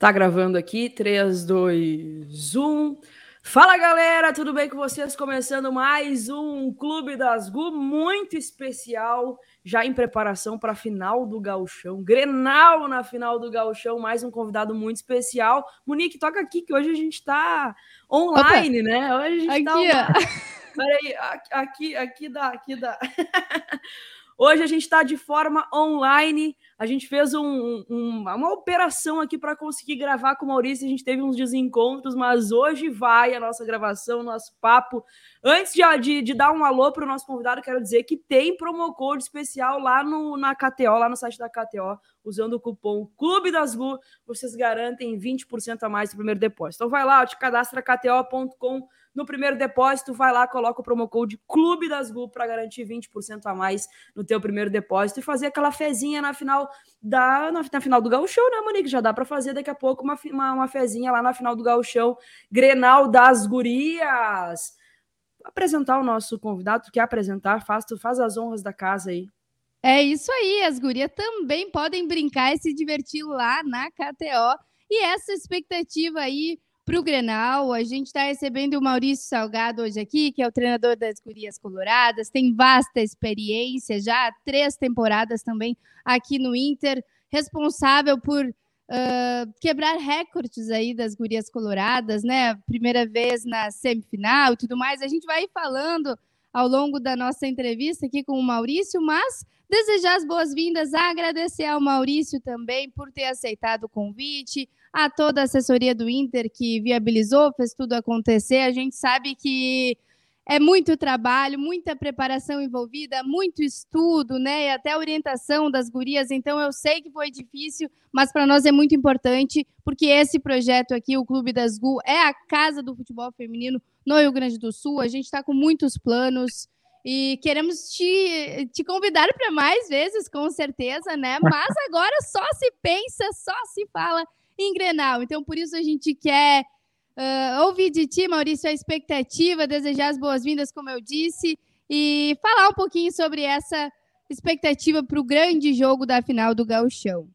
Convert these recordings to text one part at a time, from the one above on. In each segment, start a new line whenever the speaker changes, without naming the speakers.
Tá gravando aqui, 3, 2, 1. Fala galera, tudo bem com vocês? Começando mais um Clube das Gu muito especial, já em preparação para a final do Gauchão. Grenal na final do Gauchão, mais um convidado muito especial. Monique, toca aqui que hoje a gente está online, Opa. né? Hoje a gente tá aqui, tá Peraí, aqui, aqui dá, aqui dá. Hoje a gente está de forma online. A gente fez um, um, uma operação aqui para conseguir gravar com o Maurício. A gente teve uns desencontros, mas hoje vai a nossa gravação, nosso papo. Antes de, de, de dar um alô para o nosso convidado, quero dizer que tem promo code especial lá no, na KTO, lá no site da KTO, usando o cupom Clube das Gu, vocês garantem 20% a mais no primeiro depósito. Então vai lá, te cadastra kto.com no primeiro depósito, vai lá, coloca o promo code Clube das Gu para garantir 20% a mais no teu primeiro depósito e fazer aquela fezinha na final da na, na final do Gauchão, né, Monique? Já dá para fazer daqui a pouco uma, uma, uma fezinha lá na final do Gauchão, Grenal das Gurias. Apresentar o nosso convidado, tu quer apresentar? Faz, tu faz as honras da casa aí.
É isso aí, as gurias também podem brincar e se divertir lá na KTO. E essa expectativa aí para o Grenal. A gente está recebendo o Maurício Salgado hoje aqui, que é o treinador das Gurias Coloradas, tem vasta experiência, já três temporadas também aqui no Inter, responsável por uh, quebrar recordes aí das Gurias Coloradas, né? Primeira vez na semifinal e tudo mais. A gente vai falando ao longo da nossa entrevista aqui com o Maurício, mas desejar as boas-vindas, agradecer ao Maurício também por ter aceitado o convite, a toda a assessoria do Inter que viabilizou, fez tudo acontecer. A gente sabe que é muito trabalho, muita preparação envolvida, muito estudo, né? E até orientação das gurias. Então eu sei que foi difícil, mas para nós é muito importante, porque esse projeto aqui, o Clube das GU, é a casa do futebol feminino no Rio Grande do Sul. A gente está com muitos planos. E queremos te, te convidar para mais vezes, com certeza, né? Mas agora só se pensa, só se fala em Grenal. Então, por isso a gente quer uh, ouvir de ti, Maurício, a expectativa, desejar as boas-vindas, como eu disse, e falar um pouquinho sobre essa expectativa para o grande jogo da final do Gauchão.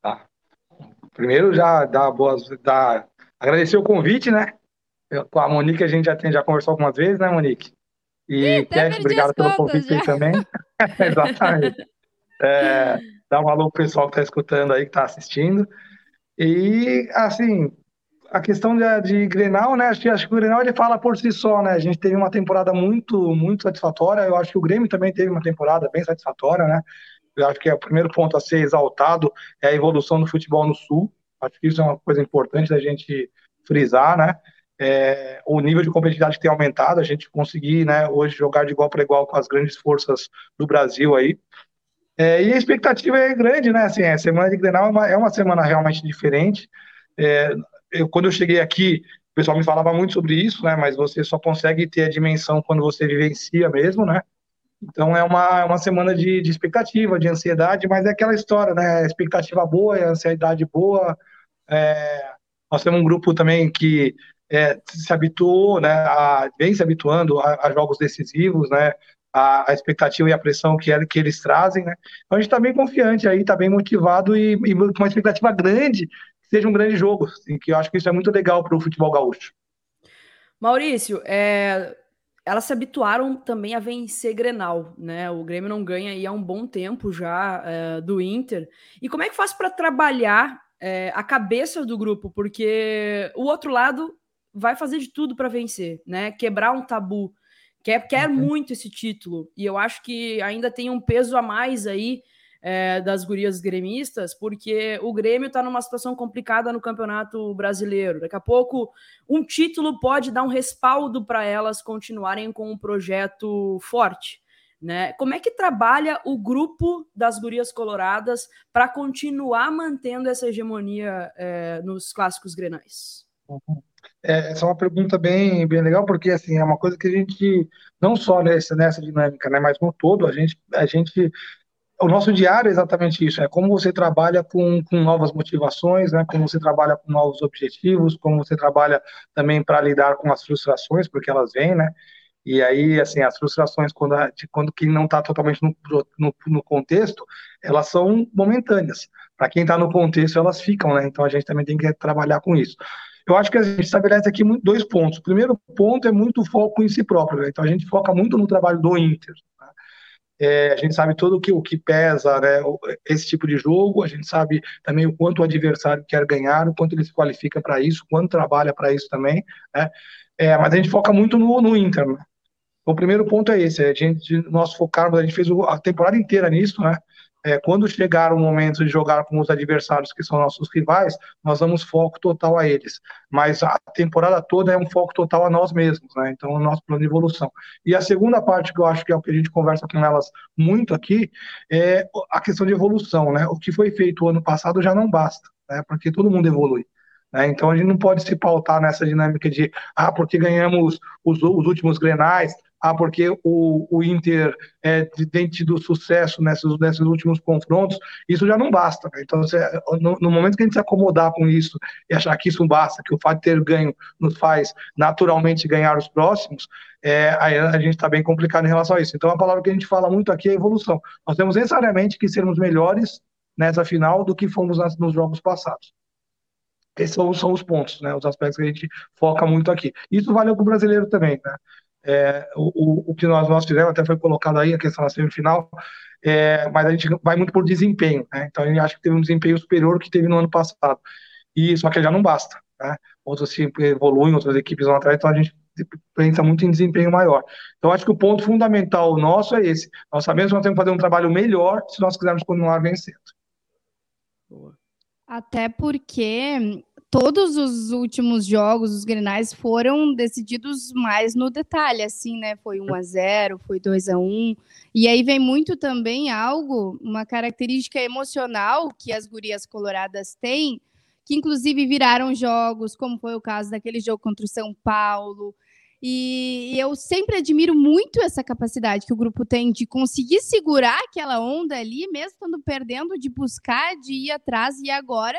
Tá. Primeiro, já dá boas, dá, agradecer o convite, né? Com a Monique a gente já, tem, já conversou algumas vezes, né, Monique? E Ih, Kevin, obrigado pelo convite aí também. Exatamente. É, dá um alô pro pessoal que está escutando aí, que está assistindo. E, assim, a questão de, de Grenal, né? Acho que, acho que o Grenal ele fala por si só, né? A gente teve uma temporada muito, muito satisfatória. Eu acho que o Grêmio também teve uma temporada bem satisfatória, né? Eu acho que é o primeiro ponto a ser exaltado é a evolução do futebol no Sul. Acho que isso é uma coisa importante da gente frisar, né? É, o nível de competitividade tem aumentado, a gente conseguir, né, hoje jogar de igual para igual com as grandes forças do Brasil aí. É, e a expectativa é grande, né? Assim, a semana de Grenal é uma, é uma semana realmente diferente. É, eu, quando eu cheguei aqui, o pessoal me falava muito sobre isso, né? Mas você só consegue ter a dimensão quando você vivencia mesmo, né? Então é uma, é uma semana de, de expectativa, de ansiedade, mas é aquela história, né? Expectativa boa, é ansiedade boa. É, nós temos um grupo também que é, se habituou, né? A, vem se habituando a, a jogos decisivos, né? a, a, expectativa e a pressão que, é, que eles trazem, né? Então a gente está bem confiante aí, está bem motivado e, e, com uma expectativa grande que seja um grande jogo, assim, que eu acho que isso é muito legal para o futebol gaúcho.
Maurício, é, elas se habituaram também a vencer Grenal, né? O Grêmio não ganha aí há um bom tempo já é, do Inter. E como é que faz para trabalhar é, a cabeça do grupo? Porque o outro lado vai fazer de tudo para vencer, né? Quebrar um tabu quer, quer uhum. muito esse título. E eu acho que ainda tem um peso a mais aí é, das gurias gremistas, porque o Grêmio está numa situação complicada no Campeonato Brasileiro. Daqui a pouco, um título pode dar um respaldo para elas continuarem com um projeto forte. Né? Como é que trabalha o grupo das gurias coloradas para continuar mantendo essa hegemonia é, nos clássicos grenais?
É, essa é uma pergunta bem, bem legal, porque assim, é uma coisa que a gente, não só nessa, nessa dinâmica, né, mas no todo, a gente, a gente o nosso diário é exatamente isso, é como você trabalha com, com novas motivações, né, como você trabalha com novos objetivos, como você trabalha também para lidar com as frustrações, porque elas vêm, né, E aí, assim, as frustrações quando, de quando quem não está totalmente no, no, no, contexto, elas são momentâneas. Para quem está no contexto, elas ficam, né? Então a gente também tem que trabalhar com isso. Eu acho que a gente estabelece aqui dois pontos. O primeiro ponto é muito foco em si próprio. Né? Então a gente foca muito no trabalho do Inter. Né? É, a gente sabe todo o que, o que pesa né, esse tipo de jogo, a gente sabe também o quanto o adversário quer ganhar, o quanto ele se qualifica para isso, quanto trabalha para isso também. Né? É, mas a gente foca muito no, no Inter. Né? O primeiro ponto é esse, é a gente, nós focarmos, a gente fez a temporada inteira nisso, né? É, quando chegar o momento de jogar com os adversários que são nossos rivais, nós damos foco total a eles. Mas a temporada toda é um foco total a nós mesmos, né? Então, o nosso plano de evolução. E a segunda parte que eu acho que é o que a gente conversa com elas muito aqui é a questão de evolução, né? O que foi feito o ano passado já não basta, né? Porque todo mundo evolui. Né? Então a gente não pode se pautar nessa dinâmica de ah, porque ganhamos os, os últimos grenais, ah, porque o, o Inter é, tem tido sucesso nesses, nesses últimos confrontos, isso já não basta. Né? Então, você, no, no, momento que a gente se acomodar com isso e achar que isso basta, que o fato de ter ganho nos faz naturalmente ganhar os próximos, é, aí a gente está bem complicado em relação a isso. Então, a palavra que a gente fala muito aqui é evolução. Nós temos necessariamente que sermos melhores nessa final do que fomos nos jogos passados. Esses são, são, os pontos, né, os aspectos que a gente foca muito aqui. Isso valeu para o brasileiro também, né? É, o, o que nós, nós fizemos, até foi colocado aí a questão da semifinal, é, mas a gente vai muito por desempenho, né? Então a gente acha que teve um desempenho superior ao que teve no ano passado. E só que já não basta, né? Outras evoluem, outras equipes vão atrás, então a gente pensa muito em desempenho maior. Então acho que o ponto fundamental nosso é esse. Nós sabemos que nós temos que fazer um trabalho melhor se nós quisermos continuar vencendo.
Até porque todos os últimos jogos, os grenais, foram decididos mais no detalhe, assim, né? Foi 1 a 0 foi 2 a 1 E aí vem muito também algo, uma característica emocional que as gurias coloradas têm, que inclusive viraram jogos, como foi o caso daquele jogo contra o São Paulo. E eu sempre admiro muito essa capacidade que o grupo tem de conseguir segurar aquela onda ali, mesmo estando perdendo, de buscar, de ir atrás, e agora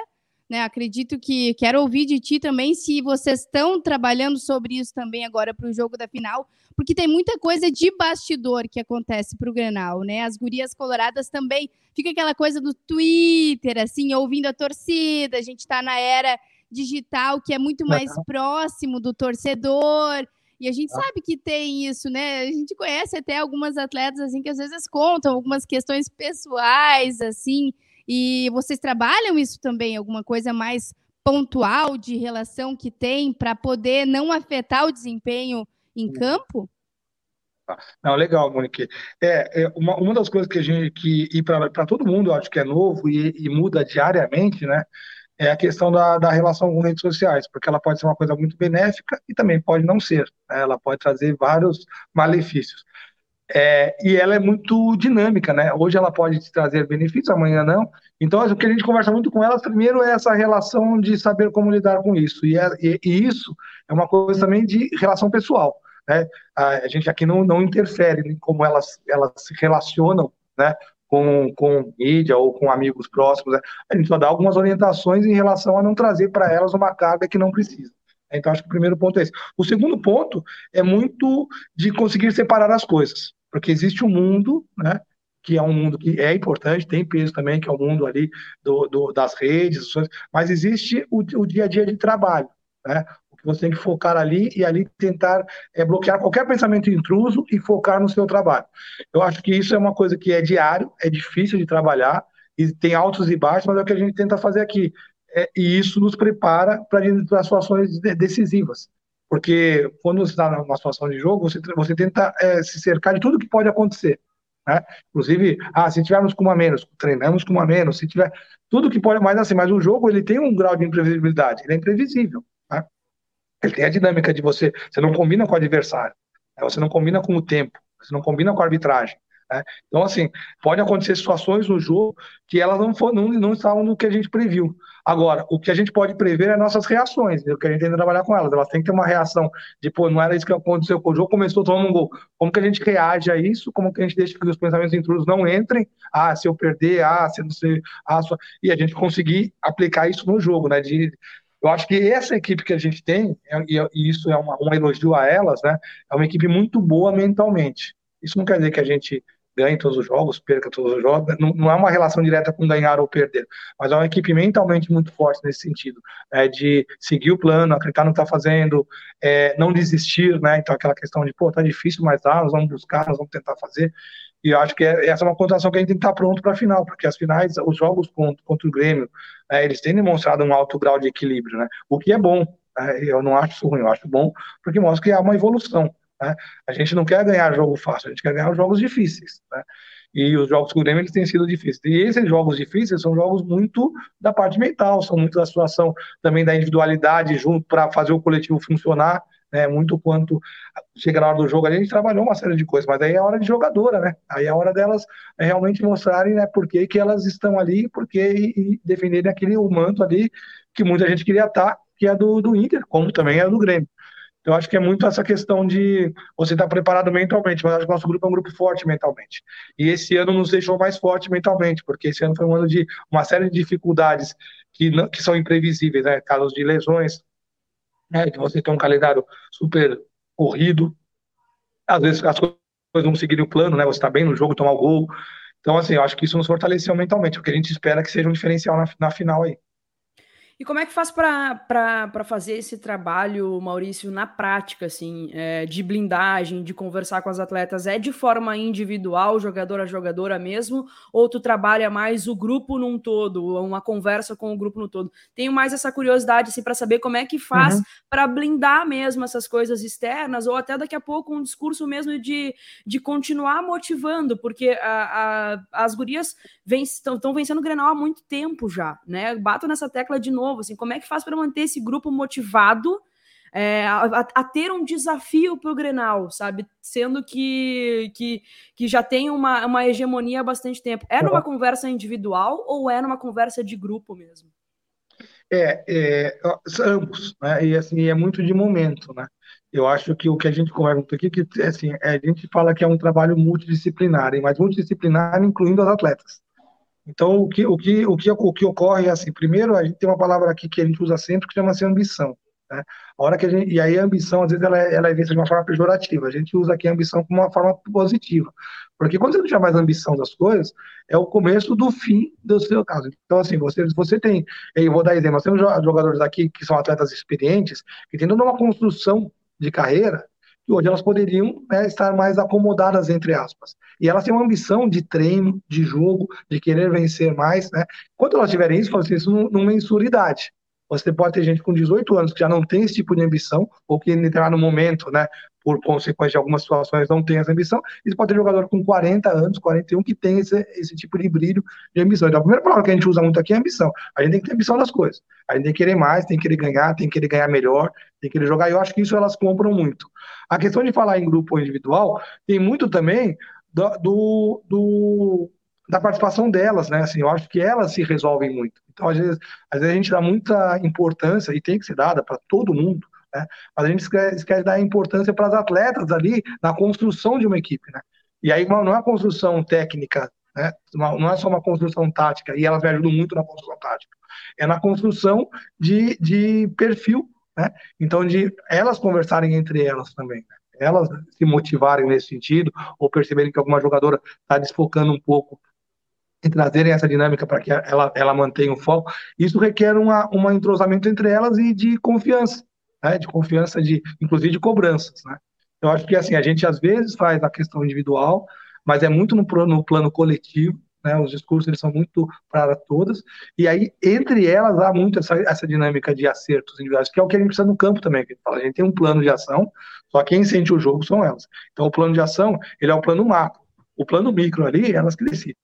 né? Acredito que quero ouvir de ti também se vocês estão trabalhando sobre isso também agora para o jogo da final, porque tem muita coisa de bastidor que acontece para o Grenal, né? As gurias coloradas também fica aquela coisa do Twitter, assim, ouvindo a torcida. A gente está na era digital que é muito mais próximo do torcedor. E a gente sabe que tem isso, né? A gente conhece até algumas atletas assim que às vezes contam algumas questões pessoais assim e vocês trabalham isso também, alguma coisa mais pontual de relação que tem para poder não afetar o desempenho em campo?
Não, legal, Monique. É, é uma, uma das coisas que a gente que e para todo mundo eu acho que é novo e, e, muda diariamente, né? É a questão da, da relação com redes sociais, porque ela pode ser uma coisa muito benéfica e também pode não ser. Né? Ela pode trazer vários malefícios. É, e ela é muito dinâmica, né? Hoje ela pode te trazer benefícios, amanhã não. Então, o que a gente conversa muito com elas, primeiro é essa relação de saber como lidar com isso. E, é, e, e isso é uma coisa também de relação pessoal. Né? A, gente aqui não, não interfere em como elas, elas se relacionam né? com, com mídia ou com amigos próximos. Né? A gente só dá algumas orientações em relação a não trazer para elas uma carga que não precisa. Então, acho que o primeiro ponto é esse. O segundo ponto é muito de conseguir separar as coisas, porque existe um mundo, né, que é um mundo que é importante, tem peso também, que é o mundo ali do, do das redes, mas existe o, o, dia a dia de trabalho, né? Que você tem que focar ali e ali tentar é, bloquear qualquer pensamento intruso e focar no seu trabalho. Eu acho que isso é uma coisa que é diário, é difícil de trabalhar, e tem altos e baixos, mas é o que a gente tenta fazer aqui é, e isso nos prepara para situações decisivas. Porque quando você está numa situação de jogo, você, você tenta é, se cercar de tudo que pode acontecer. Né? Inclusive, ah, se tivermos com uma menos, treinamos com uma menos, se tiver tudo que pode, mais assim, mas o jogo ele tem um grau de imprevisibilidade, ele é imprevisível. Né? Ele tem a dinâmica de você, você não combina com o adversário, né? você não combina com o tempo, você não combina com a arbitragem. Né? Então, assim, pode acontecer situações no jogo que elas não, for, não, não estavam no que a gente previu. Agora, o que a gente pode prever é nossas reações, né? o que a gente tem que trabalhar com elas. Elas têm que ter uma reação de, pô, não era isso que aconteceu, o jogo começou tomando um gol. Como que a gente reage a isso? Como que a gente deixa que os pensamentos intrusos não entrem? Ah, se eu perder, ah, se não sei, ah, só... e a gente conseguir aplicar isso no jogo, né? De, Eu acho que essa equipe que a gente tem, e isso é uma, um elogio a elas, né? É uma equipe muito boa mentalmente. Isso não quer dizer que a gente ganhe todos os jogos, perca todos os jogos, não, não, é uma relação direta com ganhar ou perder, mas é uma equipe mentalmente muito forte nesse sentido, é, de seguir o plano, acreditar no que está fazendo, é, não desistir, né, então aquela questão de, pô, tá difícil, mas dá, nós vamos buscar, nós vamos tentar fazer, e eu acho que é, essa é uma contação que a gente tem que estar tá pronto para a final, porque as finais, os jogos contra, contra o Grêmio, é, eles têm demonstrado um alto grau de equilíbrio, né, o que é bom, é, eu não acho isso ruim, eu acho bom, porque mostra que há uma evolução, né? A gente não quer ganhar jogo fácil, a gente quer ganhar jogos difíceis. Né? E os jogos com o Grêmio eles têm sido difíceis. E esses jogos difíceis são jogos muito da parte mental, são muito da situação também da individualidade junto para fazer o coletivo funcionar. Né, muito quanto chega na hora do jogo, a gente trabalhou uma série de coisas, mas aí é a hora de jogadora, né? Aí é a hora delas realmente mostrarem, né, por que, que elas estão ali, porque e, defenderem aquele manto ali que muita gente queria estar, que é do, do Inter, como também é do Grêmio. Eu acho que é muito essa questão de você estar tá preparado mentalmente, mas acho que nosso grupo é um grupo forte mentalmente. E esse ano nos deixou mais forte mentalmente, porque esse ano foi um ano de uma série de dificuldades que, não, que são imprevisíveis, né? Casos de lesões, né? de você ter um calendário super corrido, às vezes as coisas não seguirem o plano, né? Você está bem no jogo, tomar o gol. Então, assim, eu acho que isso nos fortaleceu mentalmente, porque a gente espera que seja um diferencial na, na final aí.
E como é que faz para fazer esse trabalho, Maurício, na prática, assim, é, de blindagem, de conversar com as atletas? É de forma individual, jogador a jogadora mesmo? Ou tu trabalha mais o grupo num todo, uma conversa com o grupo no todo? Tenho mais essa curiosidade, assim, para saber como é que faz uhum. para blindar mesmo essas coisas externas, ou até daqui a pouco um discurso mesmo de, de continuar motivando, porque a, a, as gurias estão vencendo o Grenal há muito tempo já, né? Bato nessa tecla de novo? Assim, como é que faz para manter esse grupo motivado é, a, a, ter um desafio para o Grenal, sabe? Sendo que, que, que já tem uma, uma hegemonia há bastante tempo. É numa conversa individual ou é numa conversa de grupo mesmo?
É, é ambos, né? E assim, é muito de momento, né? Eu acho que o que a gente conversa aqui, que assim, a gente fala que é um trabalho multidisciplinar, mas multidisciplinar incluindo as atletas. Então, o que, o que, o que, o que ocorre é assim, primeiro, a gente tem uma palavra aqui que a gente usa sempre que chama-se ambição. Né? A hora que a gente, e aí a ambição, às vezes, ela ela é vista de uma forma pejorativa. A gente usa aqui a ambição como uma forma positiva. Porque quando você não chama mais ambição das coisas, é o começo do fim do seu caso. Então, assim, você, você tem, eu vou dar exemplo, nós temos jogadores aqui que são atletas experientes, que têm toda uma construção de carreira, que hoje elas poderiam né, estar mais acomodadas, entre aspas. E elas têm uma ambição de treino, de jogo, de querer vencer mais. Né? Quando elas tiverem isso, você isso numa insuridade. Você pode ter gente com 18 anos que já não tem esse tipo de ambição, ou que entrar no momento, né, por consequência de algumas situações, não tem essa ambição, e você pode ter jogador com 40 anos, 41, que tem esse, esse tipo de brilho de ambição. Então, a primeira palavra que a gente usa muito aqui é ambição. A gente tem que ter ambição das coisas. A gente tem que querer mais, tem que querer ganhar, tem que querer ganhar melhor, tem que querer jogar, e eu acho que isso elas compram muito. A questão de falar em grupo ou individual tem muito também do, do, do da participação delas, né? Assim, eu acho que elas se resolvem muito. Então, às vezes, às vezes a gente dá muita importância, e tem que ser dada para todo mundo, né? Mas a gente esquece, dar importância para as atletas ali na construção de uma equipe, né? E aí não é uma construção técnica, né? Não é só uma construção tática, e elas me ajudam muito na construção tática. É na construção de, de perfil, né? Então, de elas conversarem entre elas também, né? elas se motivarem nesse sentido, ou perceberem que alguma jogadora está desfocando um pouco e trazerem essa dinâmica para que ela, ela mantenha o foco, isso requer uma, um entrosamento entre elas e de confiança, né? de confiança, de inclusive de cobranças. Né? Eu acho que assim, a gente às vezes faz a questão individual, mas é muito no, no plano coletivo, né? os discursos eles são muito para todas, e aí entre elas há muito essa, essa dinâmica de acertos individuais, que é o que a gente precisa no campo também, a gente tem um plano de ação, só quem sente o jogo são elas. Então o plano de ação, ele é o plano macro, o plano micro ali, elas que decidem.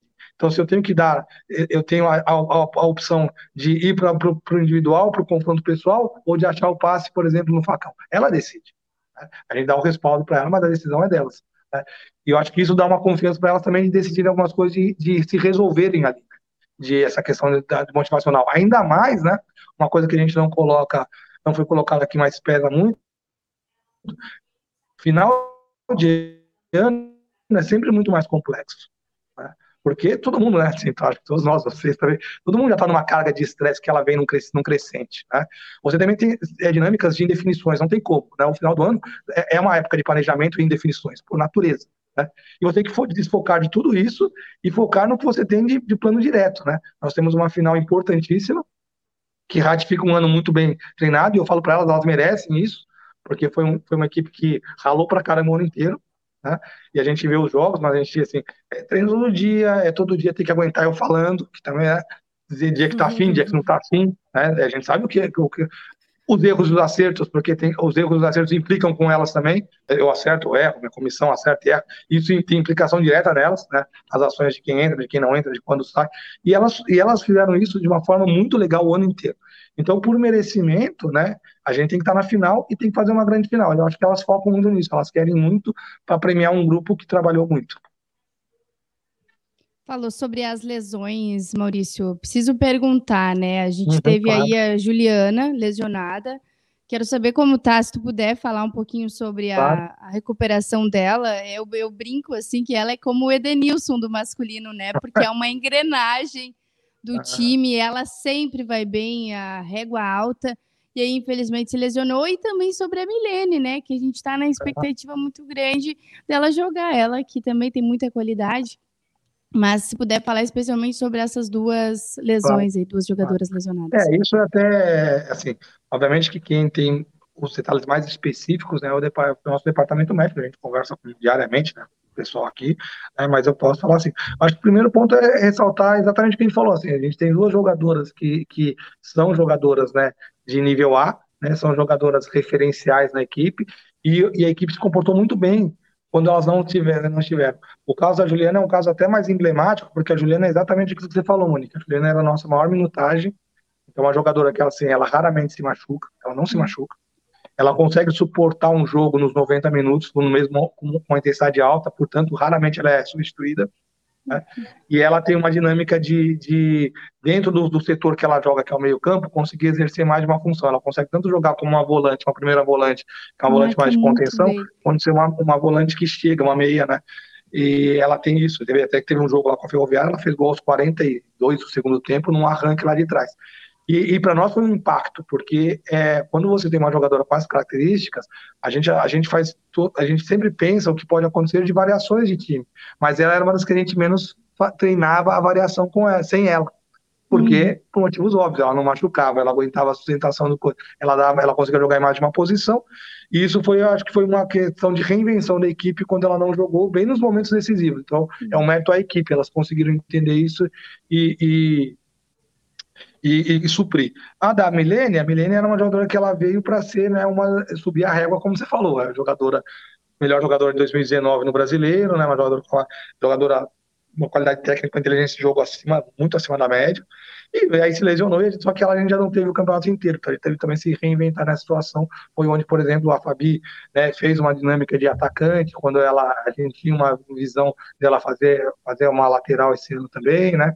Então, se eu tenho que dar, eu tenho a, a, a opção de ir para o individual, para o confronto pessoal, ou de achar o passe, por exemplo, no facão. Ela decide. Né? A gente dá o respaldo para ela, mas a decisão é delas. Né? E eu acho que isso dá uma confiança para elas também de decidirem algumas coisas, de, de se resolverem ali, de essa questão de, de, motivacional. Ainda mais, né? Uma coisa que a gente não coloca, não foi colocado aqui, mas pesa muito. Final de ano é sempre muito mais complexo. Porque todo mundo, né, assim, acho que todos nós, vocês também, todo mundo já está numa carga de estresse que ela vem num, num crescente, né? Você também tem é, dinâmicas de indefinições, não tem como, né? O final do ano é, é uma época de planejamento e indefinições, por natureza. Né? E você tem que desfocar de tudo isso e focar no que você tem de, de plano direto. Né? Nós temos uma final importantíssima, que ratifica um ano muito bem treinado, e eu falo para elas, elas merecem isso, porque foi, um, foi uma equipe que ralou para caramba o ano inteiro, né? E a gente vê os jogos, mas a gente, assim, é treino todo dia, é todo dia tem que aguentar eu falando, que também é dizer dia que tá afim, dia que não tá afim, né? A gente sabe o que, o que os erros e os acertos, porque tem, os erros e os acertos implicam com elas também. Eu acerto, eu erro, minha comissão acerta e erra. Isso tem implicação direta nelas, né? As ações de quem entra, de quem não entra, de quando sai. E elas, e elas fizeram isso de uma forma muito legal o ano inteiro. Então, por merecimento, né? A gente tem que estar na final e tem que fazer uma grande final. Eu acho que elas focam muito nisso. Elas querem muito para premiar um grupo que trabalhou muito.
Falou sobre as lesões, Maurício. Preciso perguntar, né? A gente uhum, teve claro. aí a Juliana lesionada. Quero saber como tá, se tu puder falar um pouquinho sobre a, claro. a recuperação dela. Eu, eu, brinco assim que ela é como o Edenilson do masculino, né? Porque é uma engrenagem do uhum. time, ela sempre vai bem, a régua alta. E aí, infelizmente, se lesionou. E também sobre a Milene, né? Que a gente está na expectativa muito grande dela jogar. Ela que também tem muita qualidade. Mas se puder falar especialmente sobre essas duas lesões aí, duas jogadoras lesionadas.
É, isso é até, assim, obviamente que quem tem os detalhes mais específicos, né, é o, o nosso departamento médico, a gente conversa diariamente, né, pessoal aqui, né, mas eu posso falar assim, acho que o primeiro ponto é ressaltar exatamente o que a gente falou, assim, a gente tem duas jogadoras que, que são jogadoras, né, de nível A, né, são jogadoras referenciais na equipe, e, e a equipe se comportou muito bem quando elas não tiveram, não estiveram. O caso da Juliana é um caso até mais emblemático, porque a Juliana é exatamente o que você falou, Mônica. A Juliana era a nossa maior minutagem. Então, uma jogadora que ela, assim, ela raramente se machuca, ela não se uhum. machuca. Ela consegue suportar um jogo nos 90 minutos no mesmo, com uma intensidade alta, portanto, raramente ela é substituída. Né? E ela tem uma dinâmica de, de dentro do, do, setor que ela joga, que é o meio-campo, conseguir exercer mais de uma função. Ela consegue tanto jogar como uma volante, uma primeira volante, que é uma volante mais de contenção, quanto ser uma, uma volante que chega, uma meia, né? E ela tem isso. Teve, até que teve um jogo lá com a Ferroviária, ela fez gol aos 42 do segundo tempo, num arranque lá de trás. E, e para nós foi um impacto, porque é, quando você tem uma jogadora com as características, a gente, a gente faz, a gente sempre pensa o que pode acontecer de variações de time, mas ela era uma das que a gente menos treinava a variação com ela, sem ela. Porque, uhum. por motivos óbvios, ela não machucava, ela aguentava a sustentação do corpo, ela dava, ela conseguia jogar em mais de uma posição, e isso foi, acho que foi uma questão de reinvenção da equipe quando ela não jogou bem nos momentos decisivos. Então, é um mérito à equipe, elas conseguiram entender isso e, e e, e, suprir. A da Milene, a Milene era uma jogadora que ela veio para ser, né, uma subir a régua, como você falou, a jogadora melhor jogadora de 2019 no Brasileiro, né, uma jogadora com uma jogadora uma qualidade técnica, uma inteligência de jogo acima, muito acima da média. E aí se lesionou, só que ela já não teve o campeonato inteiro, então ele teve também se reinventar nessa situação. Foi onde, por exemplo, a Fabi né, fez uma dinâmica de atacante, quando ela, a gente tinha uma visão dela fazer, fazer uma lateral esse ano também, né?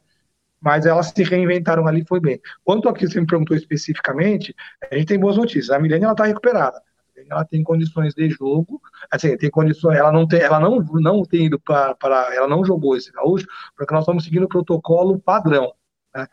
Mas elas se reinventaram ali foi bem. Quanto aqui você me perguntou especificamente, a gente tem boas notícias. A Milene ela está recuperada. Ela tem condições de jogo, assim, tem condições. Ela não tem, ela não, não tem ido para, ela não jogou esse gaúcho, porque nós estamos seguindo o protocolo padrão. Né?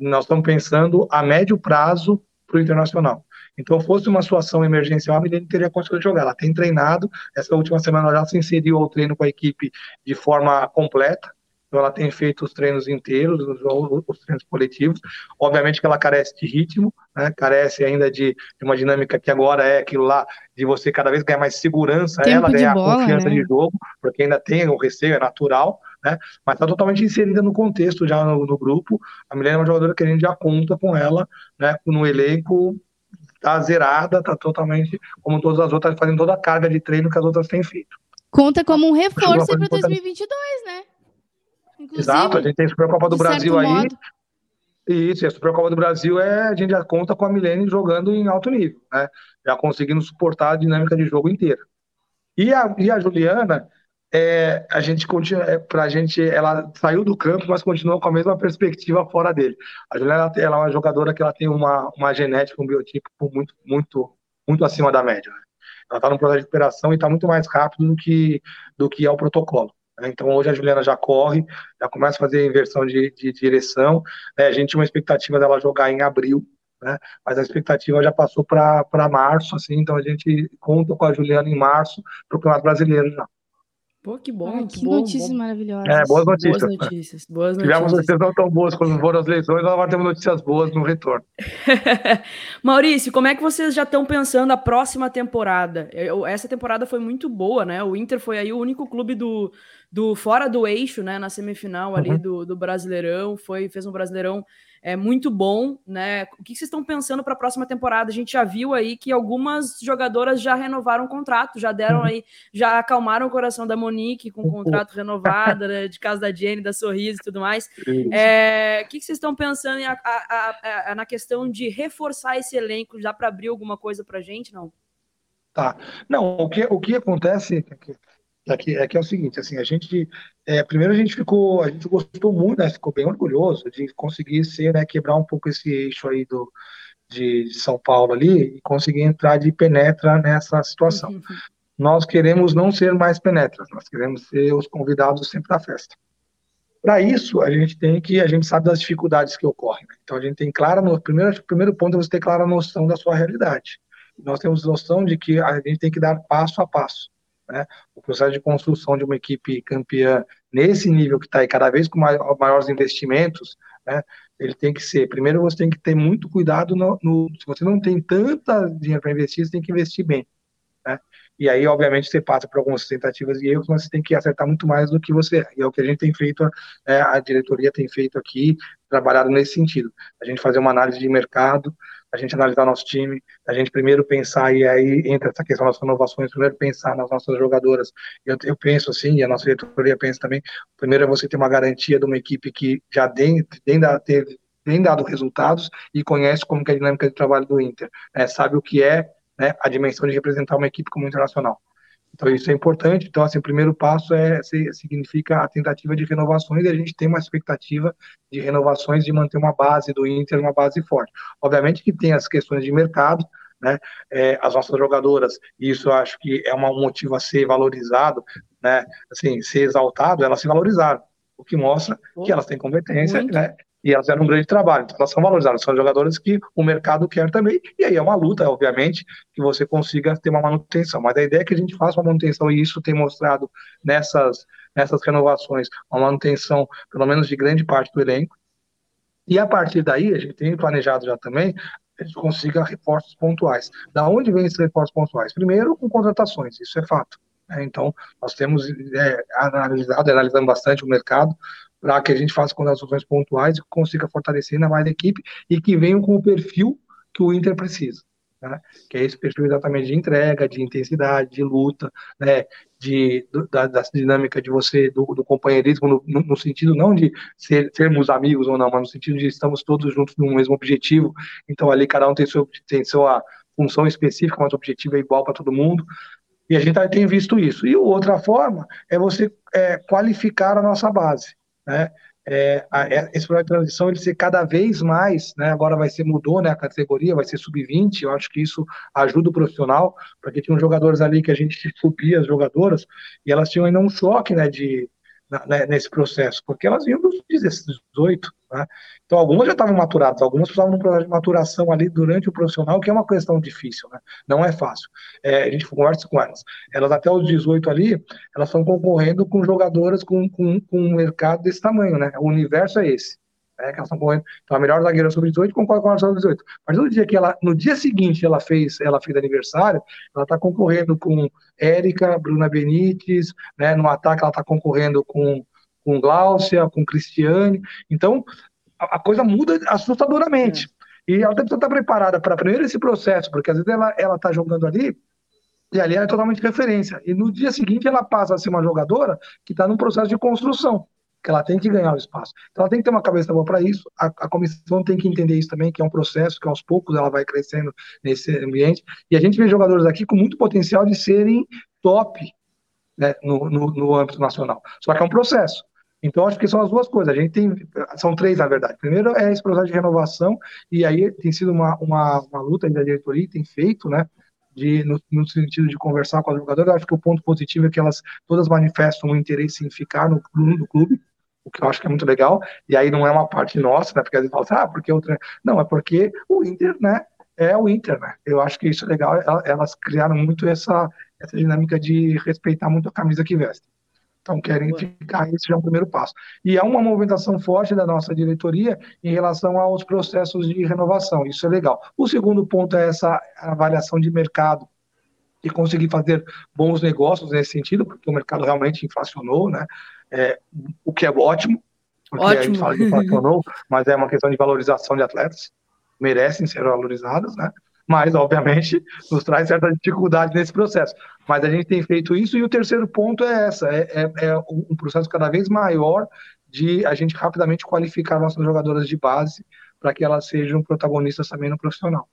Nós estamos pensando a médio prazo para o internacional. Então, fosse uma situação emergencial, a Milene teria de jogar. Ela tem treinado, essa última semana ela já se inseriu ao treino com a equipe de forma completa. Então ela tem feito os treinos inteiros, os, os treinos coletivos. Obviamente que ela carece de ritmo, né? carece ainda de, de, uma dinâmica que agora é aquilo lá de você cada vez ganhar mais segurança, Tempo ela ganhar bola, confiança né? de jogo, porque ainda tem o receio, é natural, né? Mas está totalmente inserida no contexto já no, no, grupo. A Milena é uma jogadora que a gente já conta com ela, né? No elenco tá zerada, tá totalmente como todas as outras, fazendo toda a carga de treino que as outras têm feito.
Conta como um reforço para 2022, né?
Inclusive, Exato, a gente tem a Supercopa do Brasil aí. Modo. Isso, e a Supercopa do Brasil é a gente já conta com a Milene jogando em alto nível, né? Já conseguindo suportar a dinâmica de jogo inteira. E a, e a Juliana, é, a gente continua, é, pra gente, ela saiu do campo, mas continuou com a mesma perspectiva fora dele. A Juliana ela é uma jogadora que ela tem uma, uma genética, um biotipo muito, muito, muito acima da média. Né? Ela está no processo de recuperação e está muito mais rápido do que, do que é o protocolo. Né? Então hoje a Juliana já corre, já começa a fazer inversão de, de direção. Né? A gente tinha uma expectativa dela jogar em abril, né? Mas a expectativa já passou para março, assim, então a gente conta com a Juliana em março para o Campeonato Brasileiro já.
Pô, que bom.
Ai, que bom, notícias bom. maravilhosas.
É, boas notícias.
Boas notícias. Boas
notícias. Tivemos notícias não tão boas quando foram as lesões, agora temos notícias boas no retorno.
Maurício, como é que vocês já estão pensando a próxima temporada? Essa temporada foi muito boa, né? O Inter foi aí o único clube do, do fora do eixo, né? Na semifinal ali uhum. do, do Brasileirão, foi, fez um Brasileirão é muito bom, né? O que vocês estão pensando para a próxima temporada? A gente já viu aí que algumas jogadoras já renovaram o contrato, já deram uhum. aí, já acalmaram o coração da Monique com o contrato renovado, né, de casa da Jenny, da Sorriso e tudo mais. É, o que vocês estão pensando em, a, a, a, na questão de reforçar esse elenco? Já para abrir alguma coisa para a gente, não?
Tá. Não, o que, o que acontece é que é que, é o seguinte, assim, a gente, é, primeiro a gente ficou, a gente gostou muito, né, ficou bem orgulhoso de conseguir ser, né, quebrar um pouco esse eixo aí do, de, de São Paulo ali e conseguir entrar de penetra nessa situação. Uhum. Nós queremos não ser mais penetras, nós queremos ser os convidados sempre da festa. Para isso, a gente tem que, a gente sabe das dificuldades que ocorrem. Né? Então, a gente tem clara, no primeiro, primeiro ponto é você ter clara noção da sua realidade. Nós temos noção de que a gente tem que dar passo a passo. Né? O processo de construção de uma equipe campeã nesse nível que está aí, cada vez com maiores investimentos, né? ele tem que ser. Primeiro, você tem que ter muito cuidado no, no se você não tem tanta dinheiro para investir, você tem que investir bem. Né? E aí, obviamente, você passa por algumas tentativas e erros, mas você tem que acertar muito mais do que você. E é o que a gente tem feito, é, a diretoria tem feito aqui, trabalhado nesse sentido. A gente fazer uma análise de mercado, a gente analisar nosso time, a gente primeiro pensar, e aí entra essa questão das renovações, primeiro pensar nas nossas jogadoras. Eu, eu penso assim, e a nossa diretoria pensa também, primeiro é você ter uma garantia de uma equipe que já tem, tem, teve, tem dado resultados e conhece como é a dinâmica de trabalho do Inter, né, sabe o que é né, a dimensão de representar uma equipe como internacional. Então, isso é importante. Então, assim, o primeiro passo é significa a tentativa de renovações e a gente tem uma expectativa de renovações de manter uma base do Inter, uma base forte. Obviamente que tem as questões de mercado, né? É, as nossas jogadoras, e isso eu acho que é um motivo a ser valorizado, né? Assim, ser exaltado, elas se valorizaram, o que mostra que elas têm competência, Muito. né? E elas fizeram um grande trabalho. Então, elas são valorizadas, são jogadoras que o mercado quer também, e aí é uma luta, obviamente, que você consiga ter uma manutenção. Mas a ideia é que a gente faça uma manutenção, e isso tem mostrado nessas, nessas renovações uma manutenção, pelo menos de grande parte do elenco. E a partir daí, a gente tem planejado já também, a gente consiga reforços pontuais. Da onde vem esses reforços pontuais? Primeiro, com contratações, isso é fato. Né? Então, nós temos é, analisado, analisando bastante o mercado, para que a gente faça contratações pontuais e consiga fortalecer ainda mais a equipe e que venham com o perfil que o Inter precisa. Né? Que é esse perfil exatamente de entrega, de intensidade, de luta, né? de, da, da dinâmica de você, do, do companheirismo, no, no, sentido não de ser, sermos amigos ou não, mas no sentido de estamos todos juntos no mesmo objetivo, então ali cada um tem, seu, tem sua função específica, mas o objetivo é igual para todo mundo, e a gente tem visto isso. E outra forma é você é, qualificar a nossa base né? É, a, é, esse projeto de transição ele ser cada vez mais, né? Agora vai ser mudou, né? A categoria vai ser sub-20. Eu acho que isso ajuda o profissional, porque tinham jogadores ali que a gente subia as jogadoras e elas tinham ainda um choque, né? De né, nesse processo, porque elas vinham dos 18, né? Então, algumas já estavam maturadas, algumas precisavam de um processo de maturação ali durante o profissional, que é uma questão difícil, né? Não é fácil. É, a gente conversa com elas. Elas, até os 18 ali, elas estão concorrendo com jogadoras com, com, com um mercado desse tamanho, né? O universo é esse né, que elas estão correndo. Então, a melhor zagueira sobre 18 concorre com a sobre 18. Mas no dia que ela, no dia seguinte, ela fez, ela fez aniversário, ela está concorrendo com Érica, Bruna Benites, né, no ataque ela está concorrendo com, com Gláucia, com Cristiane. Então, a, a coisa muda assustadoramente. É. E ela tem que estar preparada para primeiro esse processo, porque às vezes ela ela está jogando ali e ali ela é totalmente referência. E no dia seguinte ela passa a ser uma jogadora que está num processo de construção que ela tem que ganhar o espaço. Então ela tem que ter uma cabeça boa para isso, a, a, comissão tem que entender isso também, que é um processo, que aos poucos ela vai crescendo nesse ambiente, e a gente vê jogadores aqui com muito potencial de serem top né, no, no, no âmbito nacional, só que é um processo. Então, acho que são as duas coisas. A gente tem, são três, na verdade. Primeiro é esse processo de renovação, e aí tem sido uma, uma, uma luta da diretoria, tem feito, né, de, no, no, sentido de conversar com as jogadoras. Acho que o ponto positivo é que elas todas manifestam um interesse em ficar no, no clube, o que eu acho que é muito legal. E aí não é uma parte nossa, né? Porque às vezes fala assim, ah, porque outra. Não, é porque o Inter, né? É o Inter, né? Eu acho que isso é legal. Elas criaram muito essa, essa dinâmica de respeitar muito a camisa que veste. Então, querem Boa. ficar, esse já é um primeiro passo. E há uma movimentação forte da nossa diretoria em relação aos processos de renovação, isso é legal. O segundo ponto é essa avaliação de mercado e conseguir fazer bons negócios nesse sentido, porque o mercado realmente inflacionou, né? É, o que é ótimo, porque ótimo. a gente fala que inflacionou, mas é uma questão de valorização de atletas, merecem ser valorizados, né? Mas obviamente nos traz certa dificuldade nesse processo. Mas a gente tem feito isso, e o terceiro ponto é essa: é, é, é um processo cada vez maior de a gente rapidamente qualificar nossas jogadoras de base para que elas sejam protagonistas também no profissional.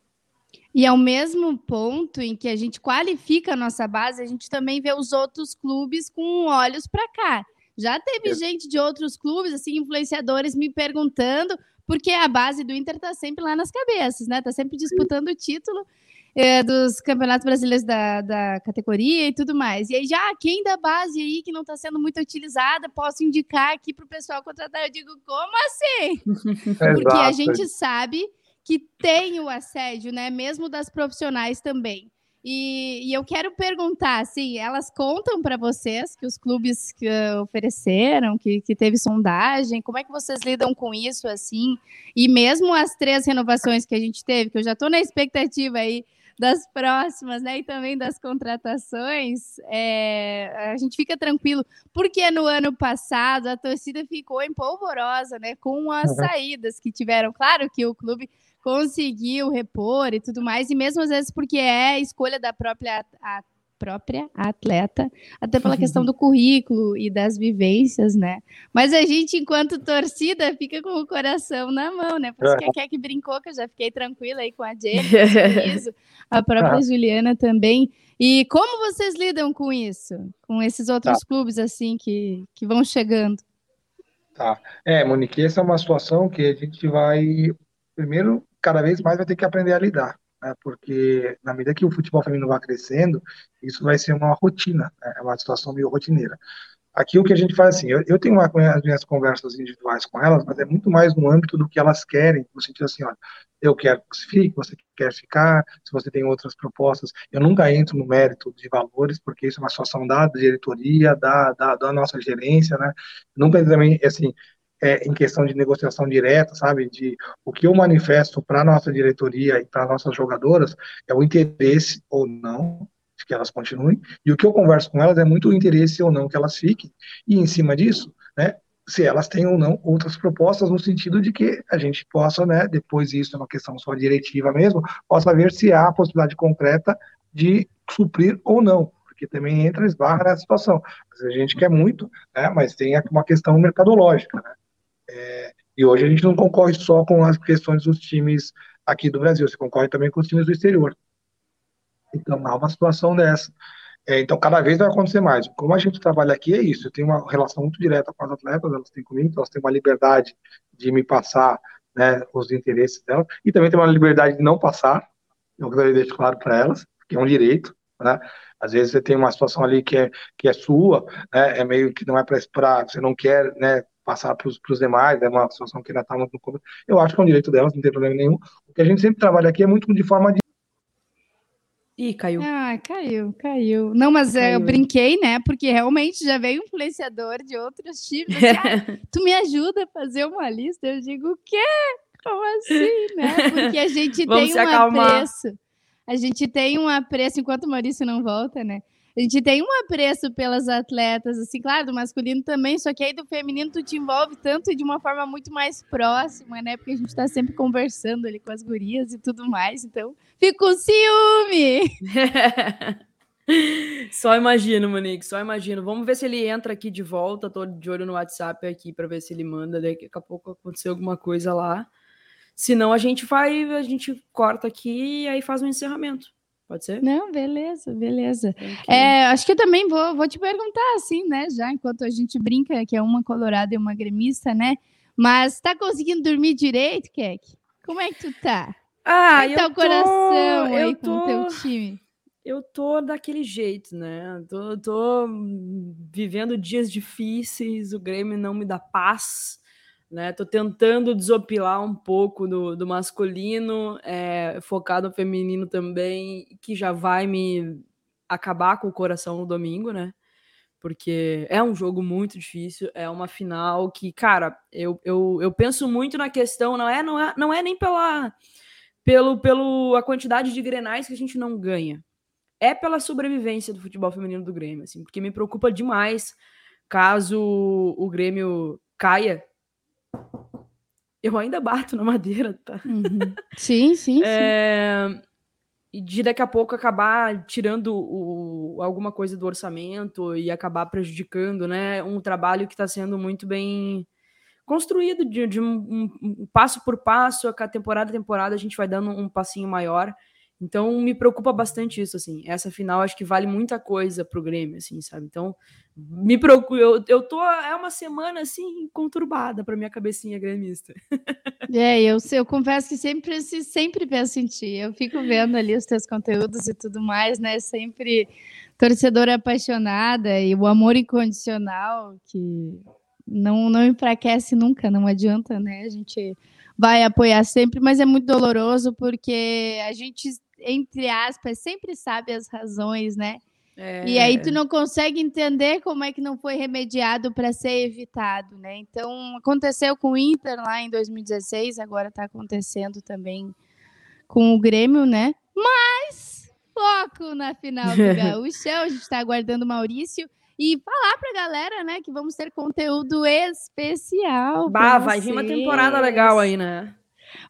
E ao mesmo ponto em que a gente qualifica a nossa base, a gente também vê os outros clubes com olhos para cá. Já teve é. gente de outros clubes, assim, influenciadores me perguntando porque a base do Inter está sempre lá nas cabeças, né? Está sempre disputando o título é, dos campeonatos brasileiros da, da categoria e tudo mais. E aí, já quem da base aí que não está sendo muito utilizada, posso indicar aqui para o pessoal contratar? Eu digo, como assim? Porque a gente sabe que tem o assédio, né? Mesmo das profissionais também. E, e, eu quero perguntar, assim, elas contam para vocês que os clubes que ofereceram, que, que teve sondagem, como é que vocês lidam com isso, assim? E mesmo as três renovações que a gente teve, que eu já estou na expectativa aí das próximas, né, e também das contratações, é, a gente fica tranquilo, porque no ano passado a torcida ficou empolvorosa, né, com as saídas que tiveram. Claro que o clube conseguiu repor e tudo mais, e mesmo às vezes porque é escolha da própria a própria atleta, até pela questão do currículo e das vivências, né? Mas a gente, enquanto torcida, fica com o coração na mão, né? Por isso que a Kek brincou, que eu já fiquei tranquila aí com a Jenny, a própria Juliana também. E como vocês lidam com isso? Com esses outros tá. clubes, assim, que, que vão chegando?
Tá. É, Monique, essa é uma situação que a gente vai, primeiro, cada vez mais vai ter que aprender a lidar, né? porque na medida que o futebol feminino vai crescendo, isso vai ser uma rotina, né? é uma situação meio rotineira. Aqui o que a gente faz assim, eu, eu tenho uma, as minhas conversas individuais com elas, mas é muito mais no âmbito do que elas querem, no sentido assim, olha, eu quero que você fique, você quer ficar, se você tem outras propostas, eu nunca entro no mérito de valores, porque isso é uma situação da diretoria, da, da, da nossa gerência, né, nunca também, assim, é, em questão de negociação direta, sabe? De o que eu manifesto para nossa diretoria e para nossas jogadoras é o interesse ou não de que elas continuem, e o que eu converso com elas é muito o interesse ou não que elas fiquem, e em cima disso, né? Se elas têm ou não outras propostas, no sentido de que a gente possa, né, depois isso é uma questão só diretiva mesmo, possa ver se há a possibilidade concreta de suprir ou não, porque também entra esbarra nessa situação. A gente quer muito, né, mas tem uma questão mercadológica, né? É, e hoje a gente não concorre só com as questões dos times aqui do Brasil, você concorre também com os times do exterior. Então há uma situação dessa. É, então cada vez vai acontecer mais. Como a gente trabalha aqui é isso, eu tenho uma relação muito direta com as atletas, elas têm comigo, elas têm uma liberdade de me passar né, os interesses delas, e também tem uma liberdade de não passar, eu gostaria de deixar claro para elas, que é um direito, né? Às vezes você tem uma situação ali que é, que é sua, né? É meio que não é para você não quer, né? Passar para os demais, é uma situação que ainda está muito no começo. Eu acho que é um direito delas, não tem problema nenhum. O que a gente sempre trabalha aqui é muito de forma de.
Ih, caiu. Ah, caiu, caiu. Não, mas caiu. eu brinquei, né? Porque realmente já veio influenciador de outros tipos. Assim, ah, tu me ajuda a fazer uma lista? Eu digo, o quê? Como assim, né? Porque a gente tem um apreço. A gente tem um apreço, enquanto o Maurício não volta, né? A gente tem um apreço pelas atletas, assim, claro, do masculino também, só que aí do feminino tu te envolve tanto de uma forma muito mais próxima, né? Porque a gente tá sempre conversando ali com as gurias e tudo mais, então fico com ciúme!
só imagino, Monique, só imagino. Vamos ver se ele entra aqui de volta, tô de olho no WhatsApp aqui para ver se ele manda, daqui a pouco acontecer alguma coisa lá. Senão a gente vai, a gente corta aqui e aí faz um encerramento. Pode ser?
Não, beleza, beleza. É, acho que eu também vou, vou te perguntar, assim, né? Já enquanto a gente brinca, que é uma colorada e uma gremista, né? Mas tá conseguindo dormir direito, Kek? Como é que tu tá?
Ah,
Como é tá o coração tô... com o teu time?
eu tô daquele jeito, né? Tô, tô vivendo dias difíceis, o Grêmio não me dá paz, né? Tô tentando desopilar um pouco do, do masculino, é, focado no feminino também, que já vai me acabar com o coração no domingo, né? Porque é um jogo muito difícil, é uma final que, cara, eu, eu, eu penso muito na questão, não é, não é, não é nem pela pelo, pelo a quantidade de grenais que a gente não ganha é pela sobrevivência do futebol feminino do Grêmio, assim, porque me preocupa demais caso o Grêmio caia. Eu ainda bato na madeira, tá?
Uhum. Sim, sim,
é... sim. E de daqui a pouco acabar tirando o, alguma coisa do orçamento e acabar prejudicando, né? Um trabalho que está sendo muito bem construído de, de um, um, um, passo por passo, a temporada a temporada a gente vai dando um passinho maior. Então me preocupa bastante isso, assim. Essa final acho que vale muita coisa pro Grêmio, assim, sabe? Então me preocupa. Eu, eu tô. É uma semana assim conturbada para minha cabecinha gremista.
É, eu, eu confesso que sempre, sempre penso em ti. Eu fico vendo ali os teus conteúdos e tudo mais, né? Sempre torcedora apaixonada e o amor incondicional que não, não enfraquece nunca, não adianta, né? A gente vai apoiar sempre, mas é muito doloroso porque a gente entre aspas, sempre sabe as razões, né? É. E aí tu não consegue entender como é que não foi remediado para ser evitado, né? Então aconteceu com o Inter lá em 2016, agora está acontecendo também com o Grêmio, né? Mas foco na final do Gaúcho, a gente está aguardando o Maurício e falar para a galera, né, que vamos ter conteúdo especial.
Bah, vai vir uma temporada legal aí, né?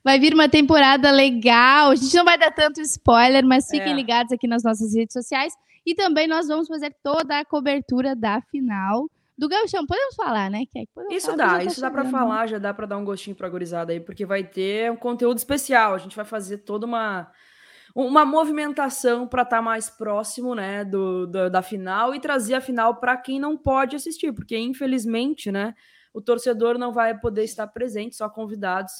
Vai vir uma temporada legal. A gente não vai dar tanto spoiler, mas fiquem é. ligados aqui nas nossas redes sociais. E também nós vamos fazer toda a cobertura da final do Gauchão. Podemos falar, né?
Podemos isso falar, dá, tá isso dá para falar, já dá para dar um gostinho pra gurizada aí, porque vai ter um conteúdo especial. A gente vai fazer toda uma uma movimentação para estar tá mais próximo, né, do, do, da final e trazer a final para quem não pode assistir, porque infelizmente, né, o torcedor não vai poder estar presente, só convidados